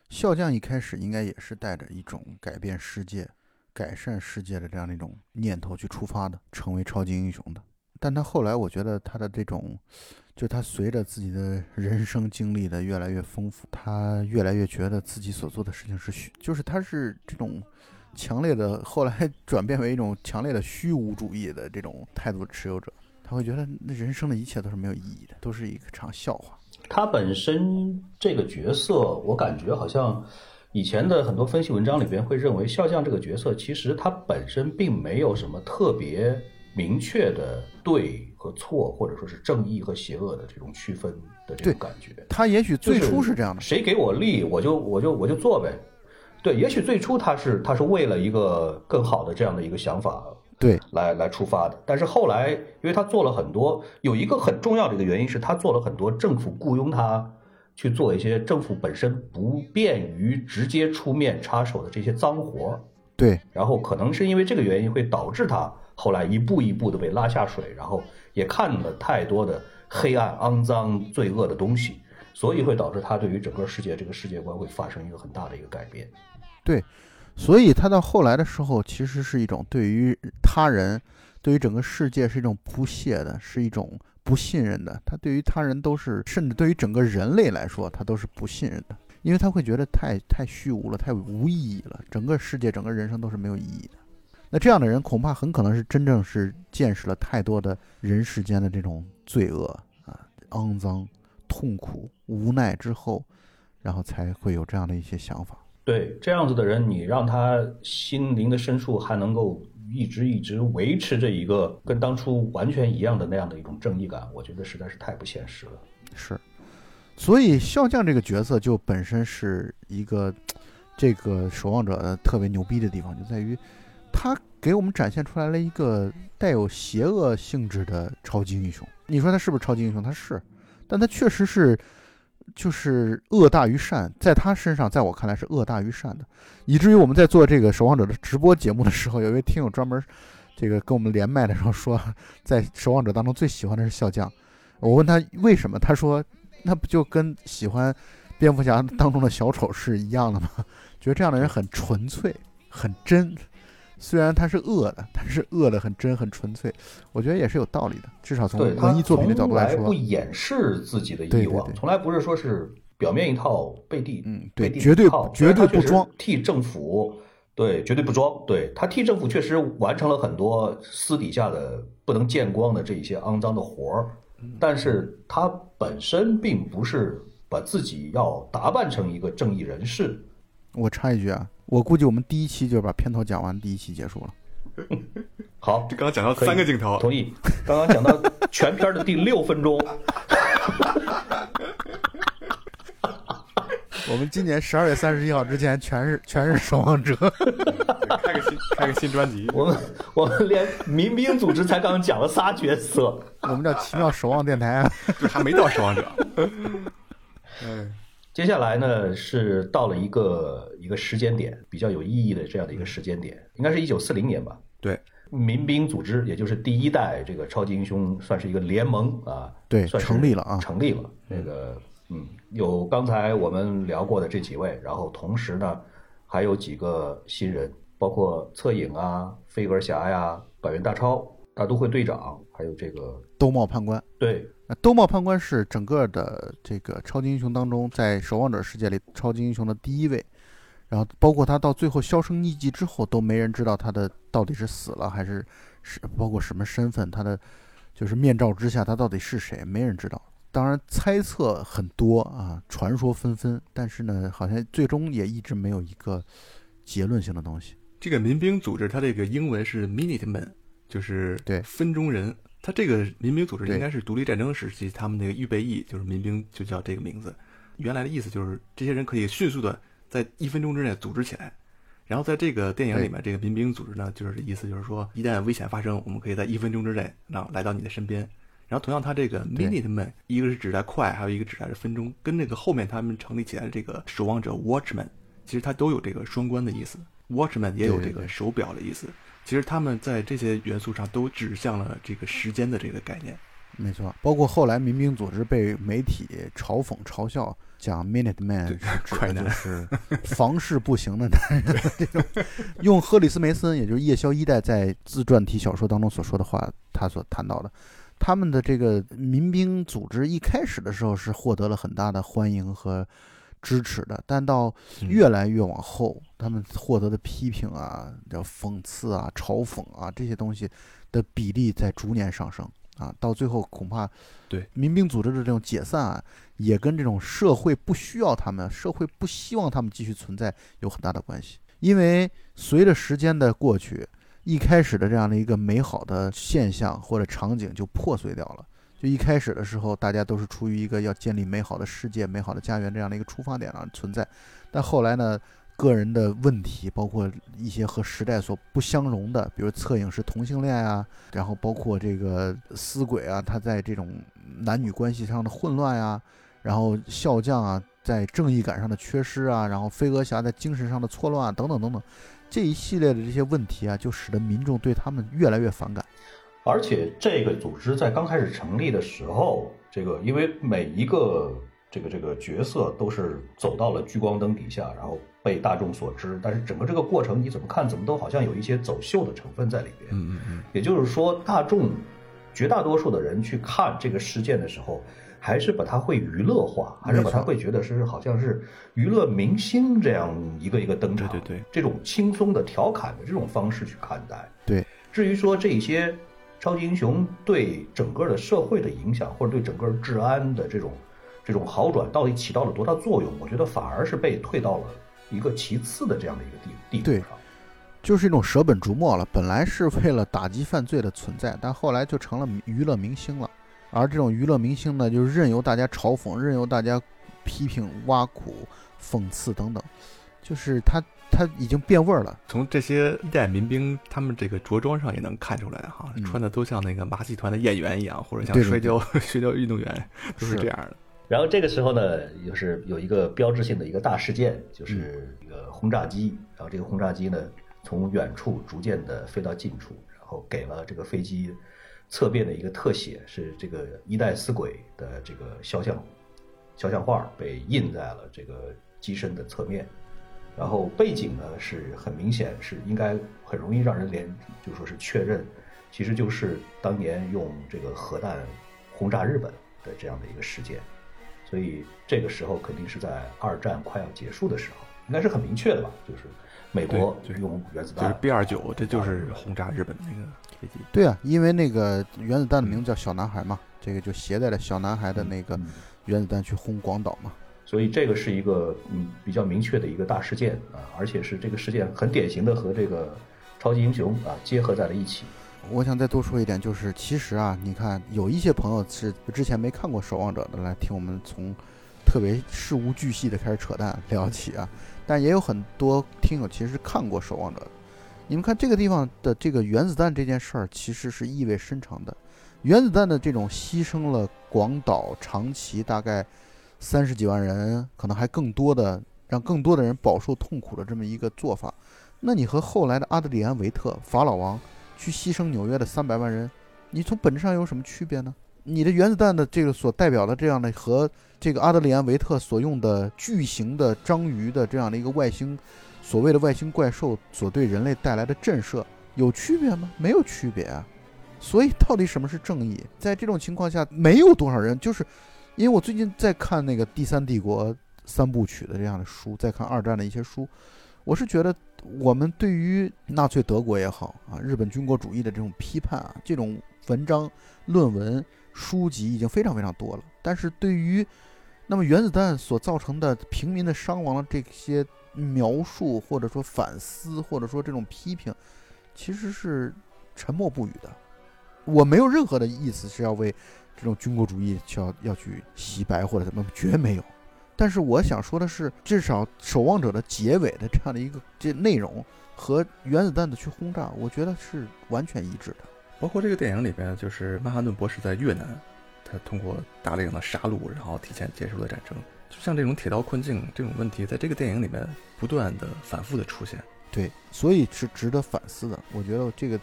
笑匠一开始应该也是带着一种改变世界、改善世界的这样的一种念头去出发的，成为超级英雄的。但他后来，我觉得他的这种，就他随着自己的人生经历的越来越丰富，他越来越觉得自己所做的事情是虚，就是他是这种。强烈的后来 *laughs* 转变为一种强烈的虚无主义的这种态度持有者，他会觉得那人生的一切都是没有意义的，都是一场笑话。他本身这个角色，我感觉好像以前的很多分析文章里边会认为，笑匠这个角色其实他本身并没有什么特别明确的对和错，或者说是正义和邪恶的这种区分的这种感觉。他也许最初是这样的，谁给我利，我就我就我就做呗。对，也许最初他是他是为了一个更好的这样的一个想法对，来来出发的，但是后来因为他做了很多，有一个很重要的一个原因是他做了很多政府雇佣他去做一些政府本身不便于直接出面插手的这些脏活儿，对，然后可能是因为这个原因会导致他后来一步一步的被拉下水，然后也看了太多的黑暗、肮脏、罪恶的东西，所以会导致他对于整个世界这个世界观会发生一个很大的一个改变。对所以他到后来的时候，其实是一种对于他人、对于整个世界是一种不屑的，是一种不信任的。他对于他人都是，甚至对于整个人类来说，他都是不信任的，因为他会觉得太太虚无了，太无意义了，整个世界、整个人生都是没有意义的。那这样的人，恐怕很可能是真正是见识了太多的人世间的这种罪恶啊、肮脏、痛苦、无奈之后，然后才会有这样的一些想法。对这样子的人，你让他心灵的深处还能够一直一直维持着一个跟当初完全一样的那样的一种正义感，我觉得实在是太不现实了。是，所以笑匠这个角色就本身是一个这个守望者特别牛逼的地方，就在于他给我们展现出来了一个带有邪恶性质的超级英雄。你说他是不是超级英雄？他是，但他确实是就是恶大于善，在他身上，在我看来是恶大于善的，以至于我们在做这个守望者的直播节目的时候，有一位听友专门这个跟我们连麦的时候说，在守望者当中最喜欢的是笑匠。我问他为什么，他说那不就跟喜欢蝙蝠侠当中的小丑是一样的吗？觉得这样的人很纯粹、很真。虽然他是恶的，但是恶的很真、很纯粹。我觉得也是有道理的，至少从他文艺作品的角度来说从来不，掩饰自己的欲望，对从来不是说是表面一套背地嗯，对，背地绝对套绝对不装。替政府，对，绝对不装。对他替政府确实完成了很多私底下的不能见光的这一些肮脏的活儿，嗯但是他本身并不是把自己要打扮成一个正义人士。我插一句啊，我估计我们第一期就把片头讲完，第一期结束了。*laughs* 好这，刚刚讲到可以三个镜头，同意。刚刚讲到全片的第六分钟，*laughs* 我们今年十二月三十一号之前全是全是守望者。*laughs* 开个新开个新专辑，我们我们连民兵组织才刚讲了仨角色。我们叫奇妙守望电台啊。就还没到守望者。哎，接下来呢是到了一个一个时间点，比较有意义的这样的一个时间点，应该是一九四零年吧。对，民兵组织，也就是第一代这个超级英雄，算是一个联盟啊，对算成立了啊。成立了。那个嗯，有刚才我们聊过的这几位，然后同时呢还有几个新人，包括侧影啊、飞蛾侠呀、百元大超、大都会队长，还有这个兜帽判官，对那兜帽判官是整个的这个超级英雄当中，在守望者世界里超级英雄的第一位。然后包括他到最后销声匿迹之后，都没人知道他的到底是死了还是是包括什么身份，他的就是面罩之下他到底是谁，没人知道。当然猜测很多啊，传说纷纷，但是呢，好像最终也一直没有一个结论性的东西。这个民兵组织它这个英文是 Minutemen，就是对分中人。它这个民兵组织应该是独立战争时期他们那个预备役，就是民兵就叫这个名字。原来的意思就是这些人可以迅速的在一分钟之内组织起来。然后在这个电影里面，这个民兵组织呢，就是意思就是说，一旦危险发生，我们可以在一分钟之内，那来到你的身边。然后同样，它这个 minute man 一个是指代快，还有一个指代是分钟，跟那个后面他们成立起来的这个守望者 Watchman，其实它都有这个双关的意思。Watchman 也有这个手表的意思。其实他们在这些元素上都指向了这个时间的这个概念。没错，包括后来民兵组织被媒体嘲讽嘲笑，讲 Minute Man 就是房事不行的男人。*laughs* 这种用赫里斯梅森，也就是夜宵一代在自传体小说当中所说的话，他所谈到的，他们的这个民兵组织一开始的时候是获得了很大的欢迎和支持的，但到嗯越来越往后，他们获得的批评啊、叫讽刺啊、嘲讽啊这些东西的比例在逐年上升啊，到最后恐怕对民兵组织的这种解散啊，也跟这种社会不需要他们、社会不希望他们继续存在有很大的关系。因为随着时间的过去，一开始的这样的一个美好的现象或者场景就破碎掉了。就一开始的时候，大家都是出于一个要建立美好的世界、美好的家园这样的一个出发点上存在，但后来呢，个人的问题，包括一些和时代所不相容的，比如侧影是同性恋啊，然后包括这个死鬼啊，他在这种男女关系上的混乱呀，然后笑匠啊在正义感上的缺失啊，然后飞蛾侠在精神上的错乱啊，等等等等，这一系列的这些问题啊，就使得民众对他们越来越反感。而且这个组织在刚开始成立的时候，这个因为每一个。这个这个角色都是走到了聚光灯底下，然后被大众所知。但是整个这个过程你怎么看，怎么都好像有一些走秀的成分在里边。嗯嗯嗯。也就是说，大众绝大多数的人去看这个事件的时候，还是把它会娱乐化，还是把它会觉得是好像是娱乐明星这样一个一个登场。对对对。这种轻松的调侃的这种方式去看待。对。至于说这些超级英雄对整个的社会的影响，或者对整个治安的这种。这种好转到底起到了多大作用？我觉得反而是被退到了一个其次的这样的一个地地位上，就是一种舍本逐末了。本来是为了打击犯罪的存在，但后来就成了娱乐明星了。而这种娱乐明星呢，就是任由大家嘲讽，任由大家批评、挖苦、讽刺等等，就是他他已经变味儿了。从这些一代民兵他们这个着装上也能看出来哈，穿的都像那个马戏团的演员一样，或者像摔跤 *laughs* 摔跤运动员，都是这样的。然后这个时候呢，就是有一个标志性的一个大事件，就是一个轰炸机。然后这个轰炸机呢，从远处逐渐的飞到近处，然后给了这个飞机侧面的一个特写，是这个一代死鬼的这个肖像肖像画被印在了这个机身的侧面。然后背景呢，是很明显是应该很容易让人联就说是确认，其实就是当年用这个核弹轰炸日本的这样的一个事件。所以这个时候肯定是在二战快要结束的时候，应该是很明确的吧？就是美国就是用原子弹，就是 B 二九，这就是轰炸日本的那个飞机。对啊，因为那个原子弹的名字叫小男孩嘛，这个就携带了小男孩的那个原子弹去轰广岛嘛。所以这个是一个嗯比较明确的一个大事件啊，而且是这个事件很典型的和这个超级英雄啊结合在了一起。我想再多说一点，就是其实啊，你看有一些朋友是之前没看过《守望者》的，来听我们从特别事无巨细的开始扯淡聊起啊。但也有很多听友其实看过《守望者》的。你们看这个地方的这个原子弹这件事儿，其实是意味深长的。原子弹的这种牺牲了广岛、长崎大概三十几万人，可能还更多的，让更多的人饱受痛苦的这么一个做法，那你和后来的阿德里安·维特、法老王？去牺牲纽约的三百万人，你从本质上有什么区别呢？你的原子弹的这个所代表的这样的和这个阿德里安·维特所用的巨型的章鱼的这样的一个外星，所谓的外星怪兽所对人类带来的震慑有区别吗？没有区别啊！所以到底什么是正义？在这种情况下，没有多少人就是，因为我最近在看那个《第三帝国》三部曲的这样的书，在看二战的一些书，我是觉得。我们对于纳粹德国也好啊，日本军国主义的这种批判啊，这种文章、论文、书籍已经非常非常多了。但是对于那么原子弹所造成的平民的伤亡的这些描述，或者说反思，或者说这种批评，其实是沉默不语的。我没有任何的意思是要为这种军国主义要要去洗白或者怎么，绝没有。但是我想说的是，至少《守望者》的结尾的这样的一个这内容和原子弹的去轰炸，我觉得是完全一致的。包括这个电影里边，就是曼哈顿博士在越南，他通过大量的杀戮，然后提前结束了战争。就像这种铁道困境这种问题，在这个电影里面不断的反复的出现。对，所以是值得反思的。我觉得这个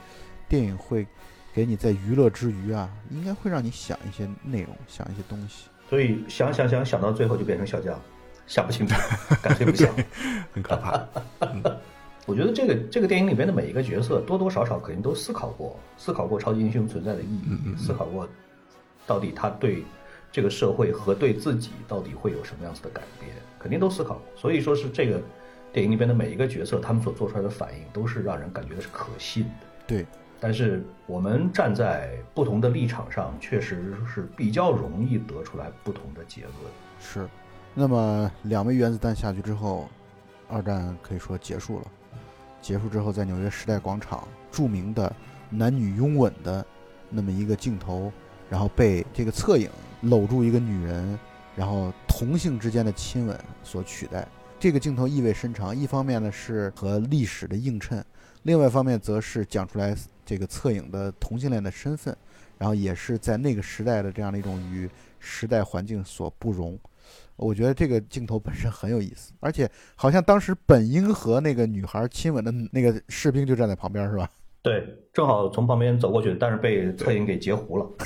电影会给你在娱乐之余啊，应该会让你想一些内容，想一些东西。所以想想想想到最后就变成小将，想不清楚，*laughs* 干脆不想，*laughs* 很可怕。*laughs* 我觉得这个这个电影里边的每一个角色多多少少肯定都思考过，思考过超级英雄存在的意义，思考过到底他对这个社会和对自己到底会有什么样子的改变，肯定都思考过。所以说是这个电影里边的每一个角色，他们所做出来的反应都是让人感觉的是可信的。对。但是我们站在不同的立场上，确实是比较容易得出来不同的结论。是，那么两枚原子弹下去之后，二战可以说结束了。结束之后，在纽约时代广场著名的男女拥吻的那么一个镜头，然后被这个侧影搂住一个女人，然后同性之间的亲吻所取代。这个镜头意味深长，一方面呢是和历史的映衬，另外一方面则是讲出来这个侧影的同性恋的身份，然后也是在那个时代的这样的一种与时代环境所不容。我觉得这个镜头本身很有意思，而且好像当时本应和那个女孩亲吻的那个士兵就站在旁边，是吧？*laughs* 对，正好从旁边走过去，但是被侧影给截胡了。*laughs*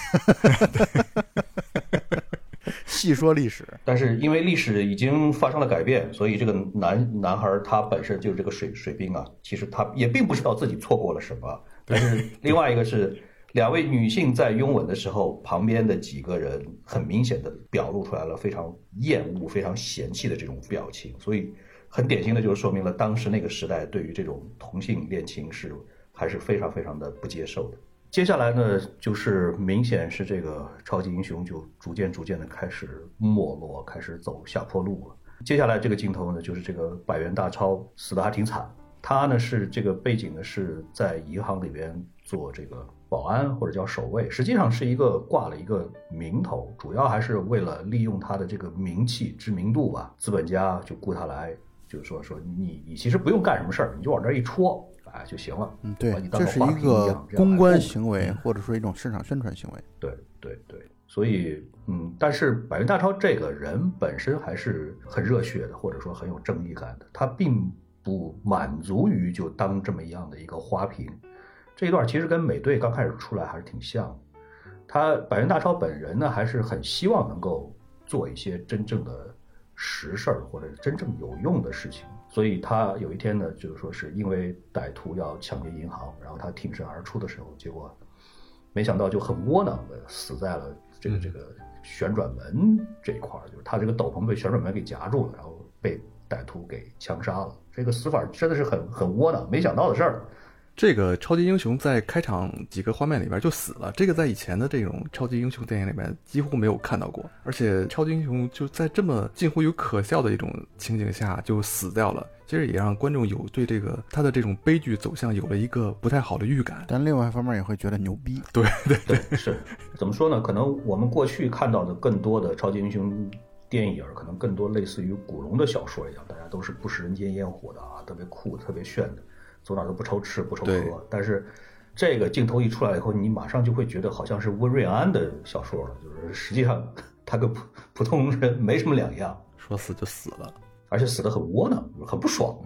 细说历史，但是因为历史已经发生了改变，所以这个男男孩他本身就是这个水水兵啊，其实他也并不知道自己错过了什么。但是另外一个是，两位女性在拥吻的时候，旁边的几个人很明显的表露出来了非常厌恶、非常嫌弃的这种表情，所以很典型的就是说明了当时那个时代对于这种同性恋情是还是非常非常的不接受的。接下来呢，就是明显是这个超级英雄就逐渐逐渐的开始没落，开始走下坡路了。接下来这个镜头呢，就是这个百元大钞死的还挺惨。他呢是这个背景呢是在银行里边做这个保安或者叫守卫，实际上是一个挂了一个名头，主要还是为了利用他的这个名气知名度吧。资本家就雇他来，就是说说你你其实不用干什么事儿，你就往这一戳。哎，就行了。嗯，对把你，当这是一个公关行为，或者说一种市场宣传行为。对对对，所以嗯，但是百元大钞这个人本身还是很热血的，或者说很有正义感的，他并不满足于就当这么样的一个花瓶。这一段其实跟美队刚开始出来还是挺像的。他百元大钞本人呢，还是很希望能够做一些真正的实事儿或者真正有用的事情。所以他有一天呢，就是说是因为歹徒要抢劫银行，然后他挺身而出的时候，结果没想到就很窝囊的死在了这个这个旋转门这一块儿，就是他这个斗篷被旋转门给夹住了，然后被歹徒给枪杀了。这个死法真的是很很窝囊，没想到的事儿。这个超级英雄在开场几个画面里边就死了，这个在以前的这种超级英雄电影里面几乎没有看到过，而且超级英雄就在这么近乎于可笑的一种情景下就死掉了，其实也让观众有对这个他的这种悲剧走向有了一个不太好的预感。但另外一方面也会觉得牛逼。对对对，是怎么说呢？可能我们过去看到的更多的超级英雄电影，可能更多类似于古龙的小说一样，大家都是不食人间烟火的啊，特别酷、特别炫的，走哪儿都不愁吃不愁喝。但是这个镜头一出来以后，你马上就会觉得好像是温瑞安的小说了，就是实际上他跟普普通人没什么两样，说死就死了。而且死的很窝囊，很不爽，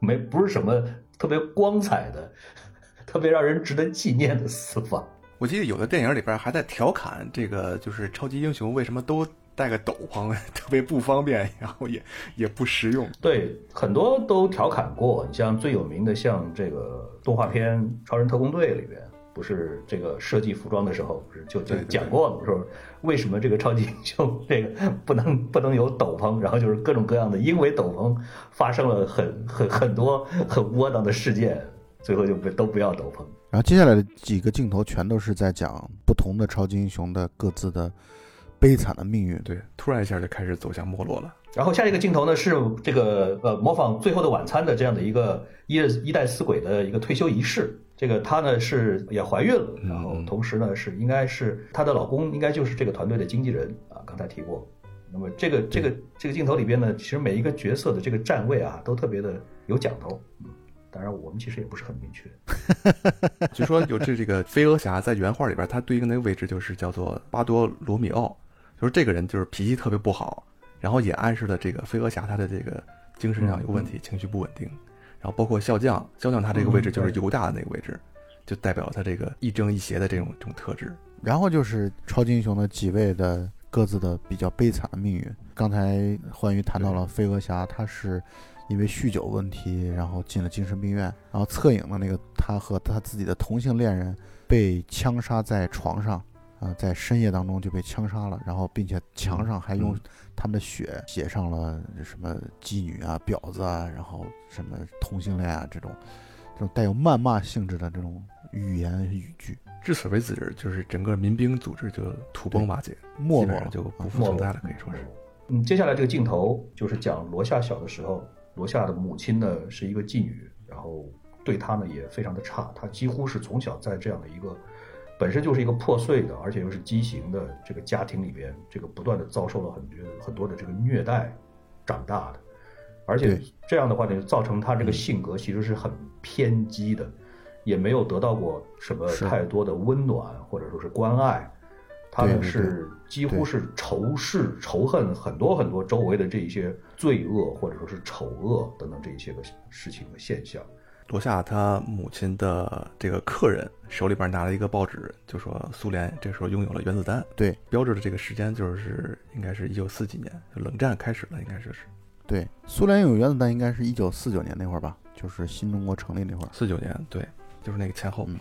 没不是什么特别光彩的、*laughs* 特别让人值得纪念的死法。我记得有的电影里边还在调侃这个，就是超级英雄为什么都带个斗篷，*laughs* 特别不方便，然后也也不实用。对，很多都调侃过。你像最有名的，像这个动画片《超人特工队》里边，不是这个设计服装的时候，不是就就讲过了，说为什么这个超级英雄这个 *laughs* 不能不能有斗篷，然后就是各种各样的，因为斗篷发生了很很很多很窝囊的事件，最后就不都不要斗篷。然后接下来的几个镜头全都是在讲不同的超级英雄的各自的悲惨的命运。对，突然一下就开始走向没落了。然后下一个镜头呢是这个呃模仿《最后的晚餐》的这样的一个一一代死鬼的一个退休仪式。这个她呢是也怀孕了，然后同时呢是应该是她的老公应该就是这个团队的经纪人啊，刚才提过。那么这个这个这个镜头里边呢，其实每一个角色的这个站位啊都特别的有讲头。嗯，当然我们其实也不是很明确。*laughs* 据说有这这个飞蛾侠在原画里边，他对应的那个位置就是叫做巴多罗米奥，就是这个人就是脾气特别不好，然后也暗示了这个飞蛾侠他的这个精神上有问题，情绪不稳定。然后包括笑匠，笑匠他这个位置就是犹大的那个位置，就代表他这个亦正亦邪的这种这种特质。然后就是超级英雄的几位的各自的比较悲惨的命运。刚才欢愉谈到了飞蛾侠，他是因为酗酒问题，然后进了精神病院。然后侧影的那个他和他自己的同性恋人被枪杀在床上，啊、在深夜当中就被枪杀了，然后并且墙上还用嗯他们的血写上了什么妓女啊、婊子啊，然后什么同性恋啊这种这种带有谩骂性质的这种语言语句，至此为止，就是整个民兵组织就土崩瓦解，没落了基本上就不复存在了，可以说是。嗯，接下来这个镜头就是讲罗夏小的时候，罗夏的母亲呢是一个妓女，然后对她呢也非常的差，她几乎是从小在这样的一个本身就是一个破碎的，而且又是畸形的这个家庭里边，这个不断的遭受了很多很多的这个虐待长大的。而且这样的话呢，造成他这个性格其实是很偏激的，也没有得到过什么太多的温暖或者说是关爱。他呢是几乎是仇视、仇恨很多很多周围的这一些罪恶或者说是丑恶等等这一些个事情的现象。罗夏他母亲的这个客人手里边拿了一个报纸，就说苏联这时候拥有了原子弹，对标志着这个时间就是应该是一九四几年，就冷战开始了，应该是是对，苏联有原子弹应该是一九四九年那会儿吧，就是新中国成立那会儿。四九年，对，就是那个前后。嗯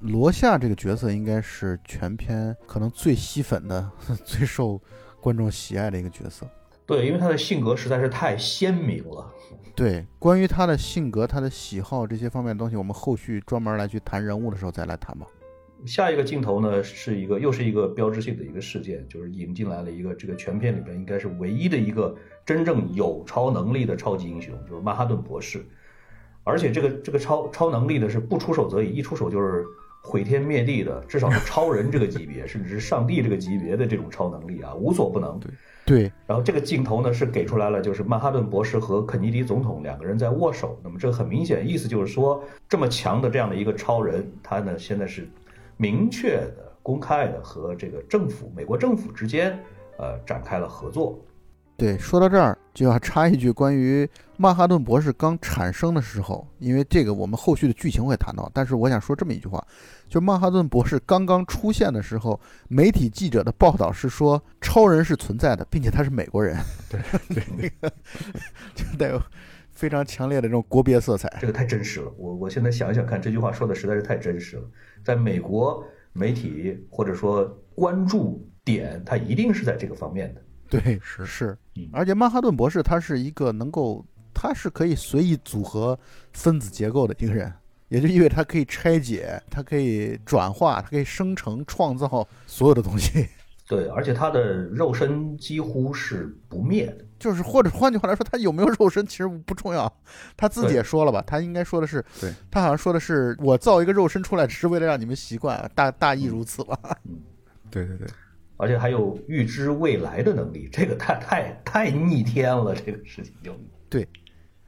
罗夏这个角色应该是全片可能最吸粉的、*laughs* 最受观众喜爱的一个角色。对，因为他的性格实在是太鲜明了。*laughs* 对，关于他的性格、他的喜好这些方面的东西，我们后续专门来去谈人物的时候再来谈吧。下一个镜头呢，是一个又是一个标志性的一个事件，就是引进来了一个这个全片里边应该是唯一的一个真正有超能力的超级英雄，就是曼哈顿博士。而且这个这个超超能力呢是不出手则已，一出手就是毁天灭地的，至少是超人这个级别，甚至是上帝这个级别的这种超能力啊，无所不能。对对，然后这个镜头呢是给出来了，就是曼哈顿博士和肯尼迪总统两个人在握手。那么这很明显意思就是说，这么强的这样的一个超人，他呢现在是明确的、公开的和这个政府、美国政府之间呃展开了合作。对，说到这儿就要插一句，关于曼哈顿博士刚产生的时候，因为这个我们后续的剧情会谈到，但是我想说这么一句话，就曼哈顿博士刚刚出现的时候，媒体记者的报道是说超人是存在的，并且他是美国人，*laughs* 对对对，*laughs* 就带有非常强烈的这种国别色彩。这个太真实了，我我现在想一想看，这句话说的实在是太真实了。在美国媒体或者说关注点，它一定是在这个方面的。对，是是嗯，而且曼哈顿博士他是一个能够，他是可以随意组合分子结构的一个人，也就意味着他可以拆解，他可以转化，他可以生成、创造所有的东西。*laughs* 对，而且他的肉身几乎是不灭的。就是或者换句话来说，他有没有肉身其实不重要，他自己也说了吧，他应该说的是，对他好像说的是我造一个肉身出来，只是为了让你们习惯，大大意如此吧。对对 *laughs* 对，而且还有预知未来的能力，这个太太太逆天了，这个事情就对。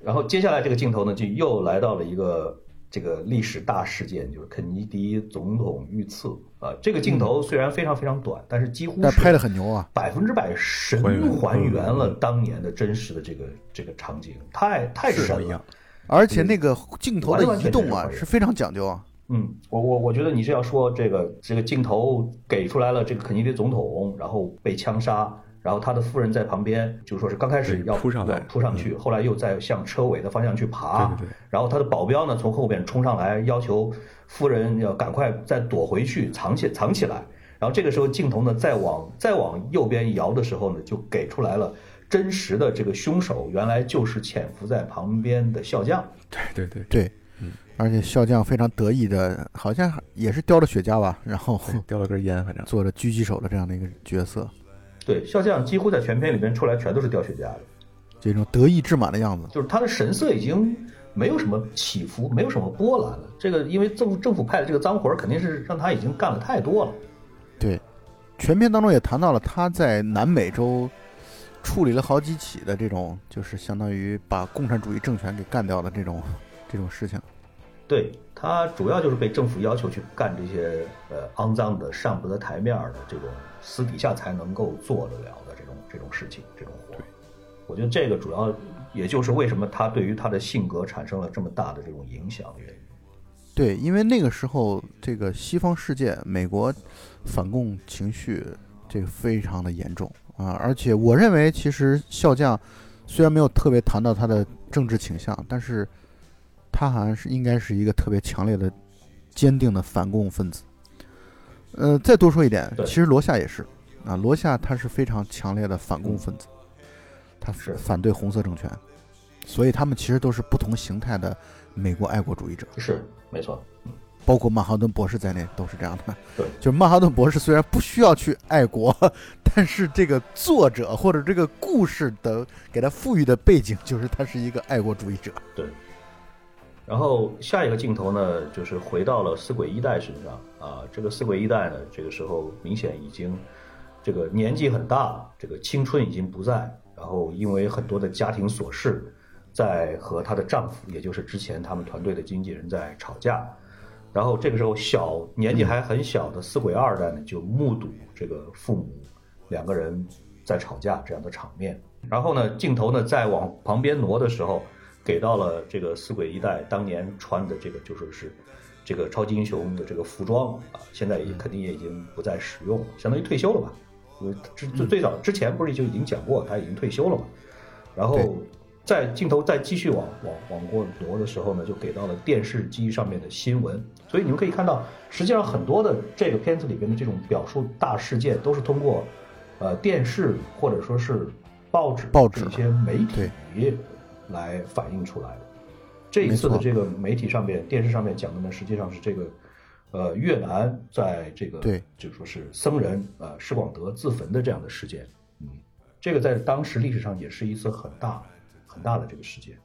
然后接下来这个镜头呢，就又来到了一个这个历史大事件，就是肯尼迪总统遇刺啊。这个镜头虽然非常非常短，但是几乎是拍的很牛啊，百分之百神还原了当年的真实的这个这个场景，太太神了。而且那个镜头的移动啊是非常讲究啊。嗯，我我我觉得你是要说这个这个镜头给出来了，这个肯尼迪总统然后被枪杀，然后他的夫人在旁边，就说是刚开始要扑上来扑上去，后来又在向车尾的方向去爬，对对对。然后他的保镖呢从后边冲上来，要求夫人要赶快再躲回去藏起藏起来，然后这个时候镜头呢再往再往右边摇的时候呢，就给出来了真实的这个凶手原来就是潜伏在旁边的笑匠。对对对，对，而且笑匠非常得意的，好像也是叼着雪茄吧，然后叼了根烟，反正 *laughs* 做着狙击手的这样的一个角色，对，笑匠几乎在全片里边出来全都是叼雪茄的。这种得意至满的样子。就是他的神色已经没有什么起伏，没有什么波澜了。这个因为政府政府派的这个脏活儿肯定是让他已经干了太多了。对，全片当中也谈到了他在南美洲处理了好几起的这种，就是相当于把共产主义政权给干掉的这种这种事情。对他主要就是被政府要求去干这些呃肮脏的、上不得台面儿的这种私底下才能够做得了的这种这种事情、这种活。我觉得这个主要也就是为什么他对于他的性格产生了这么大的这种影响的原因。对，因为那个时候这个西方世界，美国反共情绪这个非常的严重啊，而且我认为其实笑匠虽然没有特别谈到他的政治倾向，但是他好像是应该是一个特别强烈的、坚定的反共分子。呃，再多说一点，其实罗夏也是啊，罗夏他是非常强烈的反共分子，他是反对红色政权，所以他们其实都是不同形态的美国爱国主义者。是，没错。包括曼哈顿博士在内都是这样的。对，就是曼哈顿博士虽然不需要去爱国，*laughs* 但是这个作者或者这个故事的给他赋予的背景就是他是一个爱国主义者。对。然后下一个镜头呢，就是回到了死鬼一代身上啊。这个死鬼一代呢，这个时候明显已经这个年纪很大了，这个青春已经不在。然后因为很多的家庭琐事，在和她的丈夫，也就是之前他们团队的经纪人在吵架。然后这个时候，小年纪还很小的死鬼二代呢，就目睹这个父母两个人在吵架这样的场面。然后呢，镜头呢再往旁边挪的时候，给到了这个四鬼一代当年穿的这个就说是这个超级英雄的这个服装啊，现在也肯定也已经不再使用了，相当于退休了吧？因为之最最早之前不是就已经讲过他已经退休了嘛？然后在镜头再继续往往往过挪的时候呢，就给到了电视机上面的新闻。所以你们可以看到，实际上很多的这个片子里边的这种表述大事件，都是通过呃电视或者说是报纸报纸一些媒体来反映出来的。这一次的这个媒体上面、电视上面讲的呢，实际上是这个呃越南在这个对就说是僧人呃施广德自焚的这样的事件。嗯，这个在当时历史上也是一次很大很大的这个事件。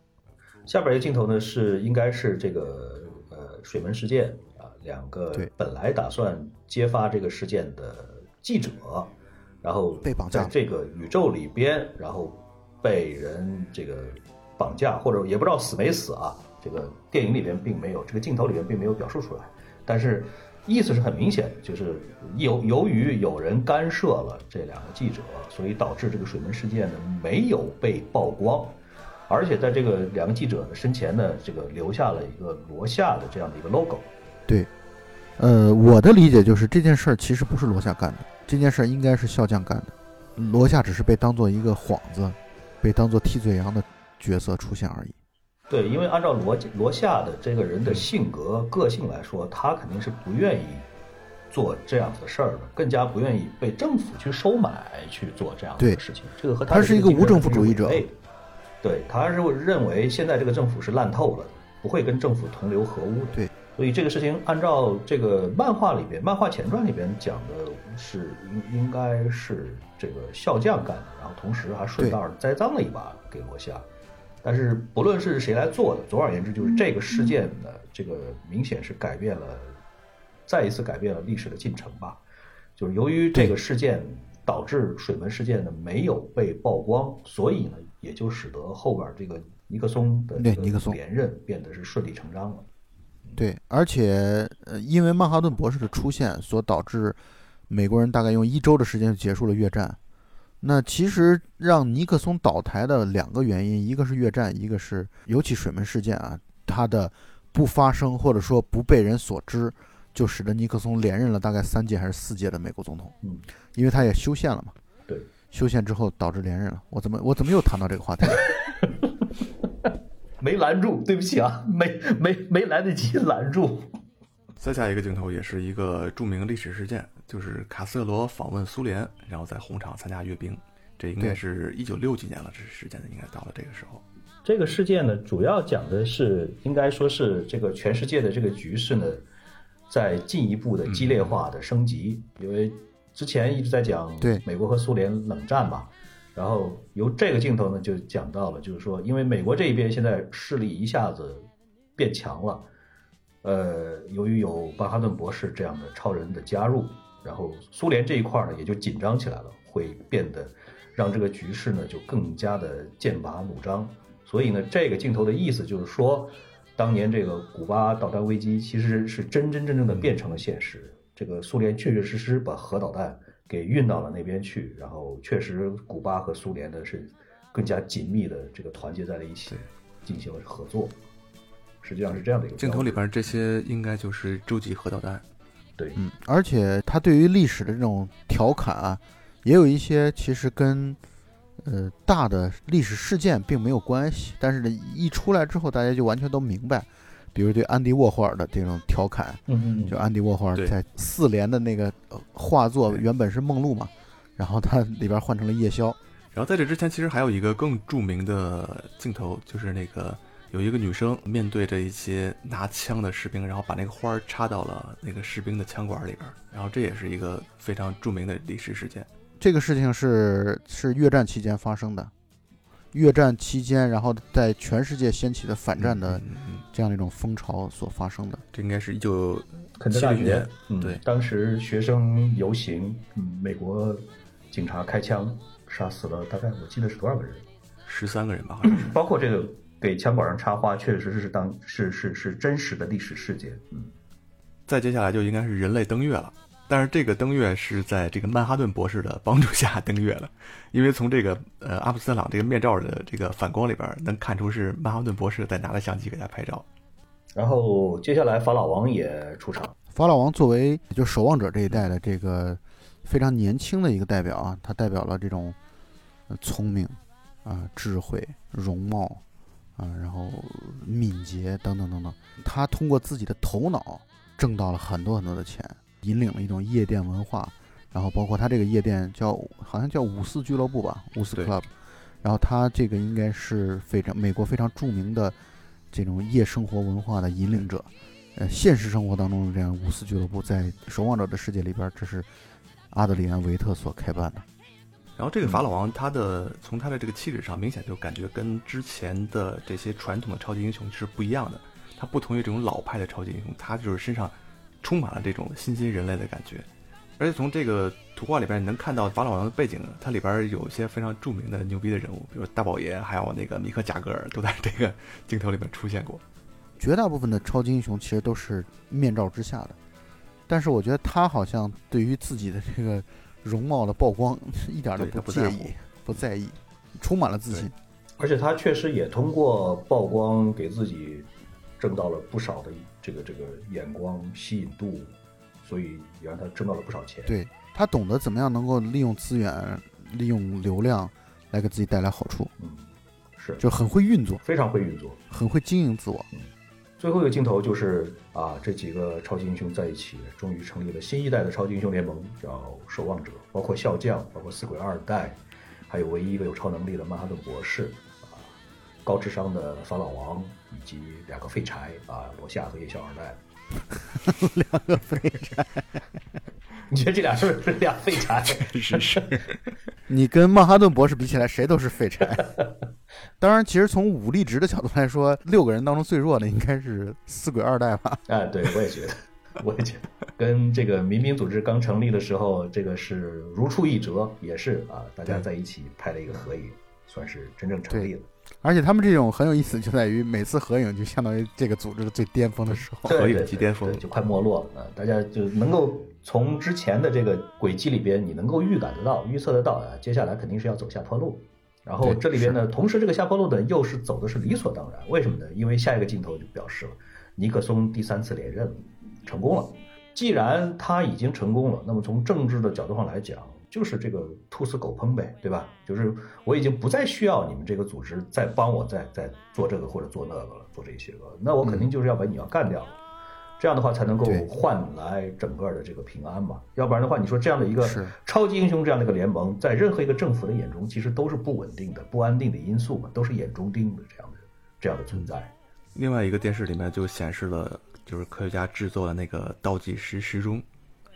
下边一个镜头呢是应该是这个呃水门事件啊，两个本来打算揭发这个事件的记者，然后被绑架在这个宇宙里边，然后被人这个绑架，或者也不知道死没死啊。这个电影里边并没有，这个镜头里边并没有表述出来，但是意思是很明显，就是由由于有人干涉了这两个记者，所以导致这个水门事件呢没有被曝光，而且在这个两个记者的身前呢，这个留下了一个罗夏的这样的一个 logo。对，呃，我的理解就是这件事儿其实不是罗夏干的，这件事儿应该是笑匠干的，罗夏只是被当做一个幌子，被当做替罪羊的角色出现而已。对，因为按照罗罗夏的这个人的性格、个性来说，他肯定是不愿意做这样子的事儿的，更加不愿意被政府去收买去做这样子的事情。这个和他是一个无政府主义者对，他是认为现在这个政府是烂透了，不会跟政府同流合污的。对，所以这个事情按照这个漫画里边、漫画前传里边讲的是应应该是这个笑匠干的，然后同时还顺道栽赃了一把给罗夏。但是不论是谁来做的，总而言之，就是这个事件呢，这个明显是改变了，再一次改变了历史的进程吧。就是由于这个事件导致水门事件呢没有被曝光，所以呢也就使得后边这个尼克松的对尼克松连任变得是顺理成章了。对，而且呃，因为曼哈顿博士的出现，所导致美国人大概用一周的时间就结束了越战。那其实让尼克松倒台的两个原因，一个是越战，一个是尤其水门事件啊，它的不发生或者说不被人所知，就使得尼克松连任了大概三届还是四届的美国总统。嗯，因为他也修宪了嘛。对，修宪之后导致连任了。我怎么我怎么又谈到这个话题了？*laughs* 没拦住，对不起啊，没没没来得及拦住。再下一个镜头也是一个著名历史事件，就是卡斯特罗访问苏联，然后在红场参加阅兵。这应该对是一九六几年了，这时间应该到了这个时候。这个事件呢，主要讲的是，应该说是这个全世界的这个局势呢，在进一步的激烈化的升级。因为之前一直在讲对美国和苏联冷战嘛，然后由这个镜头呢就讲到了，就是说，因为美国这一边现在势力一下子变强了，呃，由于有曼哈顿博士这样的超人的加入，然后苏联这一块呢也就紧张起来了，会变得让这个局势呢就更加的剑拔弩张。所以呢，这个镜头的意思就是说，当年这个古巴导弹危机其实是真真正正的变成了现实。这个苏联确确实实把核导弹给运到了那边去，然后确实古巴和苏联呢是更加紧密的这个团结在了一起，进行了合作。实际上是这样的一个镜头里边这些应该就是洲际核导弹。对，嗯，而且他对于历史的这种调侃啊，也有一些其实跟呃大的历史事件并没有关系，但是呢，一出来之后，大家就完全都明白。比如对安迪沃霍尔的这种调侃，嗯嗯就安迪沃霍尔在四联的那个呃画作原本是梦露嘛，然后他里边换成了夜宵。然后在这之前，其实还有一个更著名的镜头，就是那个有一个女生面对着一些拿枪的士兵，然后把那个花插到了那个士兵的枪管里边儿，然后这也是一个非常著名的历史事件。这个事情是是越战期间发生的，越战期间，然后在全世界掀起的反战的这样的一种风潮所发生的。这应该是一九肯德大学七零年，嗯，对当时学生游行，嗯，美国警察开枪杀死了大概我记得是多少个人，十三个人吧，好像是。包括这个给枪管上插花，确实是当是是是真实的历史事件。嗯，再接下来就应该是人类登月了，但是这个登月是在这个曼哈顿博士的帮助下登月了，因为从这个呃阿姆斯特朗这个面罩的这个反光里边能看出是曼哈顿博士在拿着相机给他拍照。然后接下来法老王也出场。法老王作为就守望者这一代的这个非常年轻的一个代表啊，他代表了这种呃聪明啊、智慧、容貌啊，然后敏捷等等等等。他通过自己的头脑挣到了很多很多的钱，引领了一种夜店文化。然后包括他这个夜店叫好像叫五四俱乐部吧，五四 club。然后他这个应该是非常美国非常著名的这种夜生活文化的引领者。呃，现实生活当中的这样五四俱乐部，在守望者的世界里边，这是阿德里安·维特所开办的。然后这个法老王他的从他的这个气质上，明显就感觉跟之前的这些传统的超级英雄是不一样的。他不同于这种老派的超级英雄，他就是身上充满了这种新兴人类的感觉。而且从这个图画里边，你能看到法老王的背景，它里边有一些非常著名的牛逼的人物，比如大宝爷，还有那个米克贾格尔，都在这个镜头里面出现过。绝大部分的超级英雄其实都是面罩之下的，但是我觉得他好像对于自己的这个容貌的曝光一点都不介意、不在意，充满了自信。而且他确实也通过曝光给自己挣到了不少的这个这个眼光吸引度，所以也让他挣到了不少钱。对他懂得怎么样能够利用资源、利用流量来给自己带来好处，嗯，是就很会运作，非常会运作。很会经营自我。最后一个镜头就是啊，这几个超级英雄在一起，终于成立了新一代的超级英雄联盟，叫守望者，包括笑匠，包括死鬼二代，还有唯一一个有超能力的曼哈顿博士啊，高智商的法老王，以及两个废柴啊，罗夏和夜宵二代。两个废柴，你觉得这俩是不是俩废柴？是 *laughs* 是，*laughs* 你跟曼哈顿博士比起来，谁都是废柴。*laughs* 当然，其实从武力值的角度来说，六个人当中最弱的应该是四鬼二代吧。哎，对，我也觉得，我也觉得，跟这个民兵组织刚成立的时候，这个是如出一辙，也是啊，大家在一起拍了一个合影，算是真正成立了。而且他们这种很有意思，就在于每次合影就相当于这个组织的最巅峰的时候。合影即巅峰对就快没落了啊！大家就能够从之前的这个轨迹里边，你能够预感得到、预测得到啊，接下来肯定是要走下坡路。然后这里边呢，同时这个下坡路呢，又是走的是理所当然。为什么呢？因为下一个镜头就表示了尼克松第三次连任成功了。既然他已经成功了，那么从政治的角度上来讲，就是这个兔死狗烹呗，对吧？就是我已经不再需要你们这个组织再帮我再再做这个或者做那个了，做这些个，那我肯定就是要把你要干掉了。这样的话才能够换来整个的这个平安嘛，要不然的话，你说这样的一个超级英雄这样的一个联盟，在任何一个政府的眼中，其实都是不稳定的、不安定的因素嘛，都是眼中钉的这样的这样的存在。另外一个电视里面就显示了，就是科学家制作的那个倒计时时钟，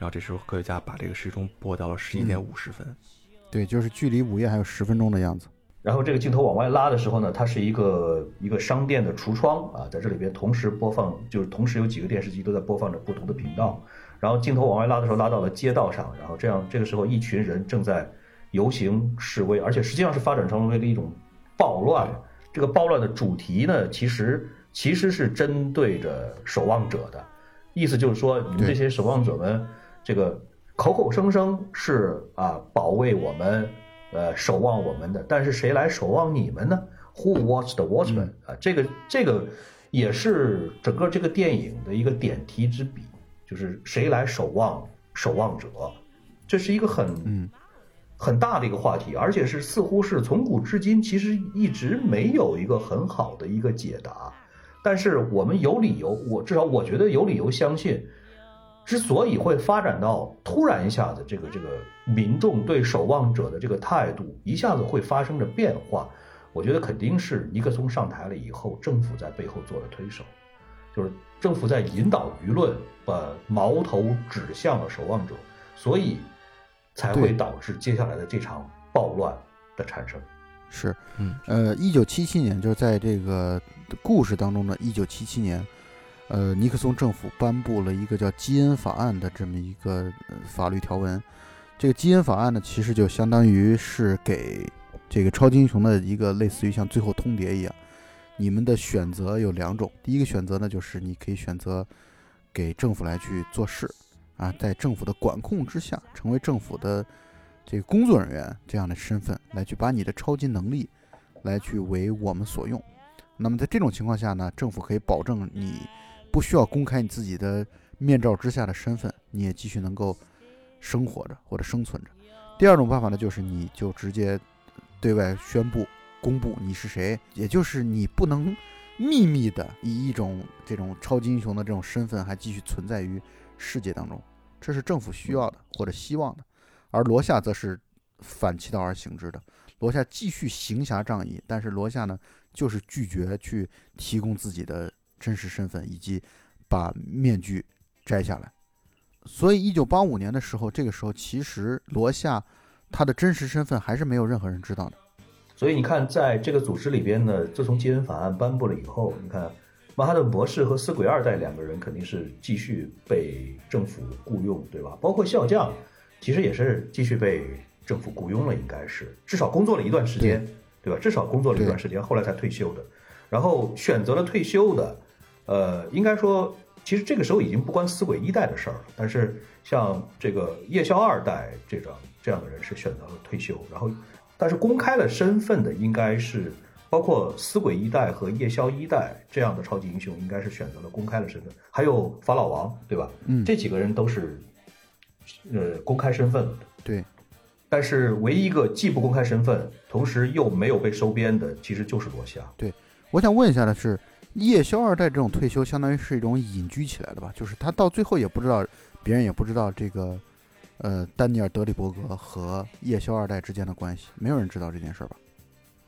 然后这时候科学家把这个时钟拨到了十一点五十分。对，就是距离午夜还有十分钟的样子。然后这个镜头往外拉的时候呢，它是一个一个商店的橱窗啊，在这里边同时播放，就是同时有几个电视机都在播放着不同的频道。然后镜头往外拉的时候，拉到了街道上，然后这样这个时候一群人正在游行示威，而且实际上是发展成为了一种暴乱。这个暴乱的主题呢，其实其实是针对着守望者的，意思就是说，你们这些守望者们，这个口口声声是啊保卫我们，呃守望我们的，但是谁来守望你们呢？Who watch the watchman？、啊，这个这个也是整个这个电影的一个点题之笔，就是谁来守望守望者，这是一个很嗯很大的一个话题，而且是似乎是从古至今其实一直没有一个很好的一个解答。但是我们有理由，我至少我觉得有理由相信，之所以会发展到突然一下子这个这个民众对守望者的这个态度一下子会发生着变化，我觉得肯定是尼克松上台了以后，政府在背后做了推手，就是政府在引导舆论，把矛头指向了守望者，所以才会导致接下来的这场暴乱的产生。是，嗯，呃，一九七七年，就是在这个故事当中的一九七七年，呃，尼克松政府颁布了一个叫基恩法案的这么一个、法律条文。这个基恩法案呢，其实就相当于是给这个超级英雄的一个类似于像最后通牒一样，你们的选择有两种，第一个选择呢，就是你可以选择给政府来去做事，啊，在政府的管控之下，成为政府的这个工作人员这样的身份，来去把你的超级能力来去为我们所用。那么在这种情况下呢，政府可以保证你不需要公开你自己的面罩之下的身份，你也继续能够生活着或者生存着。第二种办法呢，就是你就直接对外宣布。公布你是谁，也就是你不能秘密的以一种这种超级英雄的这种身份还继续存在于世界当中，这是政府需要的或者希望的，而罗夏则是反其道而行之的。罗夏继续行侠仗义，但是罗夏呢，就是拒绝去提供自己的真实身份以及把面具摘下来。所以，一九八五年的时候，这个时候其实罗夏他的真实身份还是没有任何人知道的。所以你看，在这个组织里边呢，自从基恩法案颁布了以后，你看曼哈顿博士和死鬼二代两个人肯定是继续被政府雇佣，对吧？包括笑匠，其实也是继续被政府雇佣了，应该是至少工作了一段时间，对吧？至少工作了一段时间，后来才退休的。然后选择了退休的，呃，应该说，其实这个时候已经不关死鬼一代的事儿了。但是像这个夜宵二代这种这样的人是选择了退休，然后。但是公开了身份的应该是包括死鬼一代和夜宵一代这样的超级英雄，应该是选择了公开了身份，还有法老王，对吧？嗯，这几个人都是呃公开身份了的。对，但是唯一一个既不公开身份，同时又没有被收编的，其实就是罗夏。对，我想问一下的是，夜宵二代这种退休，相当于是一种隐居起来的吧？就是他到最后也不知道，别人也不知道这个。呃，丹尼尔·德里伯格和夜宵二代之间的关系，没有人知道这件事吧？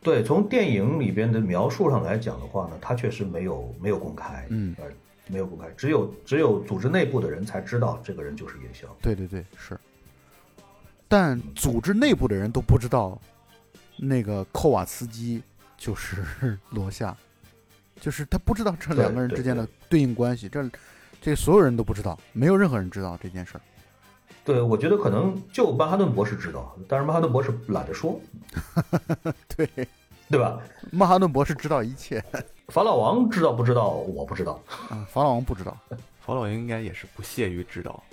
对，从电影里边的描述上来讲的话呢，他确实没有没有公开，嗯，呃，没有公开，只有只有组织内部的人才知道这个人就是夜宵。对对对，是。但组织内部的人都不知道，那个寇瓦斯基就是 *laughs* 罗夏，就是他不知道这两个人之间的对应关系，这这所有人都不知道，没有任何人知道这件事儿。对，我觉得可能就曼哈顿博士知道，但是曼哈顿博士懒得说。*laughs* 对，对吧？曼哈顿博士知道一切。*laughs* 法老王知道不知道？我不知道。啊，法老王不知道。*laughs* 法老王应该也是不屑于知道。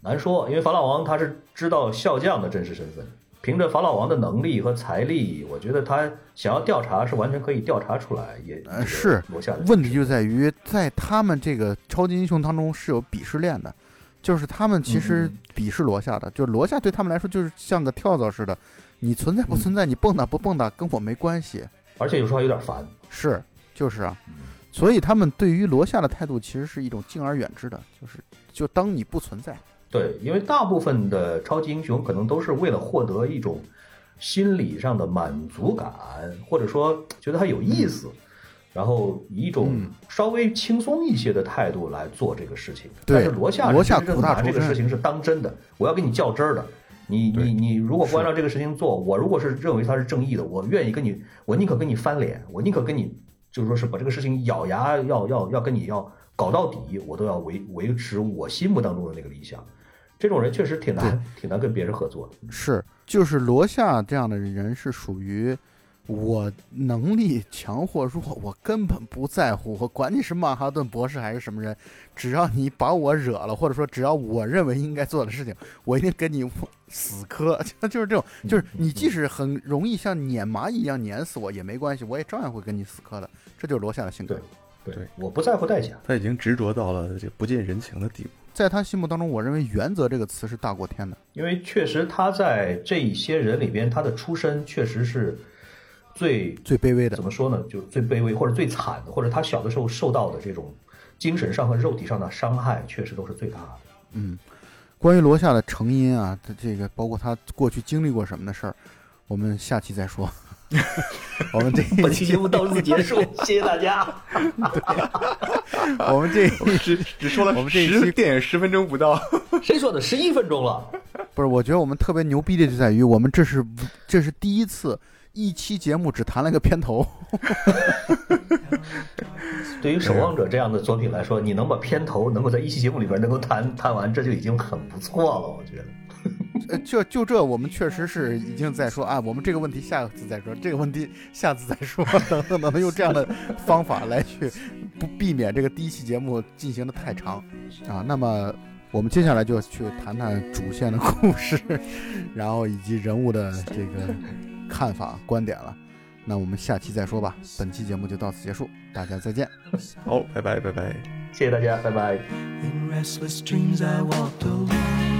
难说，因为法老王他是知道笑匠的真实身份，凭着法老王的能力和财力，我觉得他想要调查是完全可以调查出来。也是。问题就在于，在他们这个超级英雄当中是有鄙视链的。就是他们其实鄙视罗夏的，就是罗夏对他们来说就是像个跳蚤似的，你存在不存在，你蹦跶不蹦跶跟我没关系，而且有时候还有点烦。是，就是啊，所以他们对于罗夏的态度其实是一种敬而远之的，就是就当你不存在。对，因为大部分的超级英雄可能都是为了获得一种心理上的满足感，或者说觉得他有意思。然后以一种稍微轻松一些的态度来做这个事情，但是罗夏罗夏真正拿这个事情是当真的，我要跟你较真儿的。你你你如果不按照这个事情做，我如果是认为他是正义的，我愿意跟你，我宁可跟你翻脸，我宁可跟你就是说是把这个事情咬牙要要要跟你要搞到底，我都要维维持我心目当中的那个理想。这种人确实挺难挺难跟别人合作的。是，就是罗夏这样的人是属于。我能力强或弱，我根本不在乎。我管你是曼哈顿博士还是什么人，只要你把我惹了，或者说只要我认为应该做的事情，我一定跟你死磕。*laughs* 就是这种，就是你即使很容易像碾蚂蚁一样碾死我也没关系，我也照样会跟你死磕的。这就是罗夏的性格。对对，我不在乎代价。他已经执着到了这不近人情的地步。在他心目当中，我认为“原则”这个词是大过天的，因为确实他在这一些人里边，他的出身确实是。最最卑微的怎么说呢？就最卑微或者最惨的，或者他小的时候受到的这种精神上和肉体上的伤害，确实都是最大的。嗯，关于罗夏的成因啊，他这个包括他过去经历过什么的事儿，我们下期再说。*laughs* 我们这本期节目到此结束，*laughs* 谢谢大家。我们这只只说了我们这一期电影十分钟不到，*laughs* 谁说的？十一分钟了。不是，我觉得我们特别牛逼的就在于，我们这是这是第一次。一期节目只谈了个片头，对于《守望者》这样的作品来说，你能把片头能够在一期节目里边能够谈谈完，这就已经很不错了，我觉得。*laughs* 呃，就就这，我们确实是已经在说啊，我们这个问题下次再说，这个问题下次再说，等等等等，用这样的方法来去不避免这个第一期节目进行的太长啊。那么我们接下来就去谈谈主线的故事，然后以及人物的这个看法观点了。那我们下期再说吧。本期节目就到此结束，大家再见。好，拜拜拜拜。谢谢大家，拜拜。In restless dreams I walked alone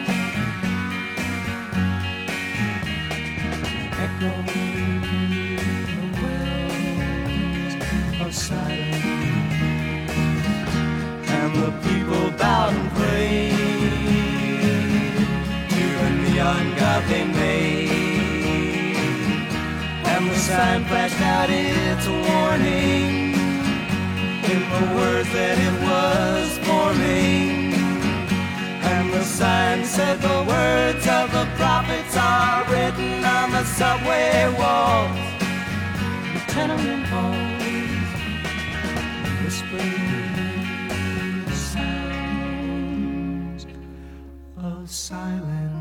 The people bowed and prayed to the neon god they made. And the sign flashed out its warning in the words that it was forming. And the sign said the words of the prophets are written on the subway walls, the tenement halls, whispering silent.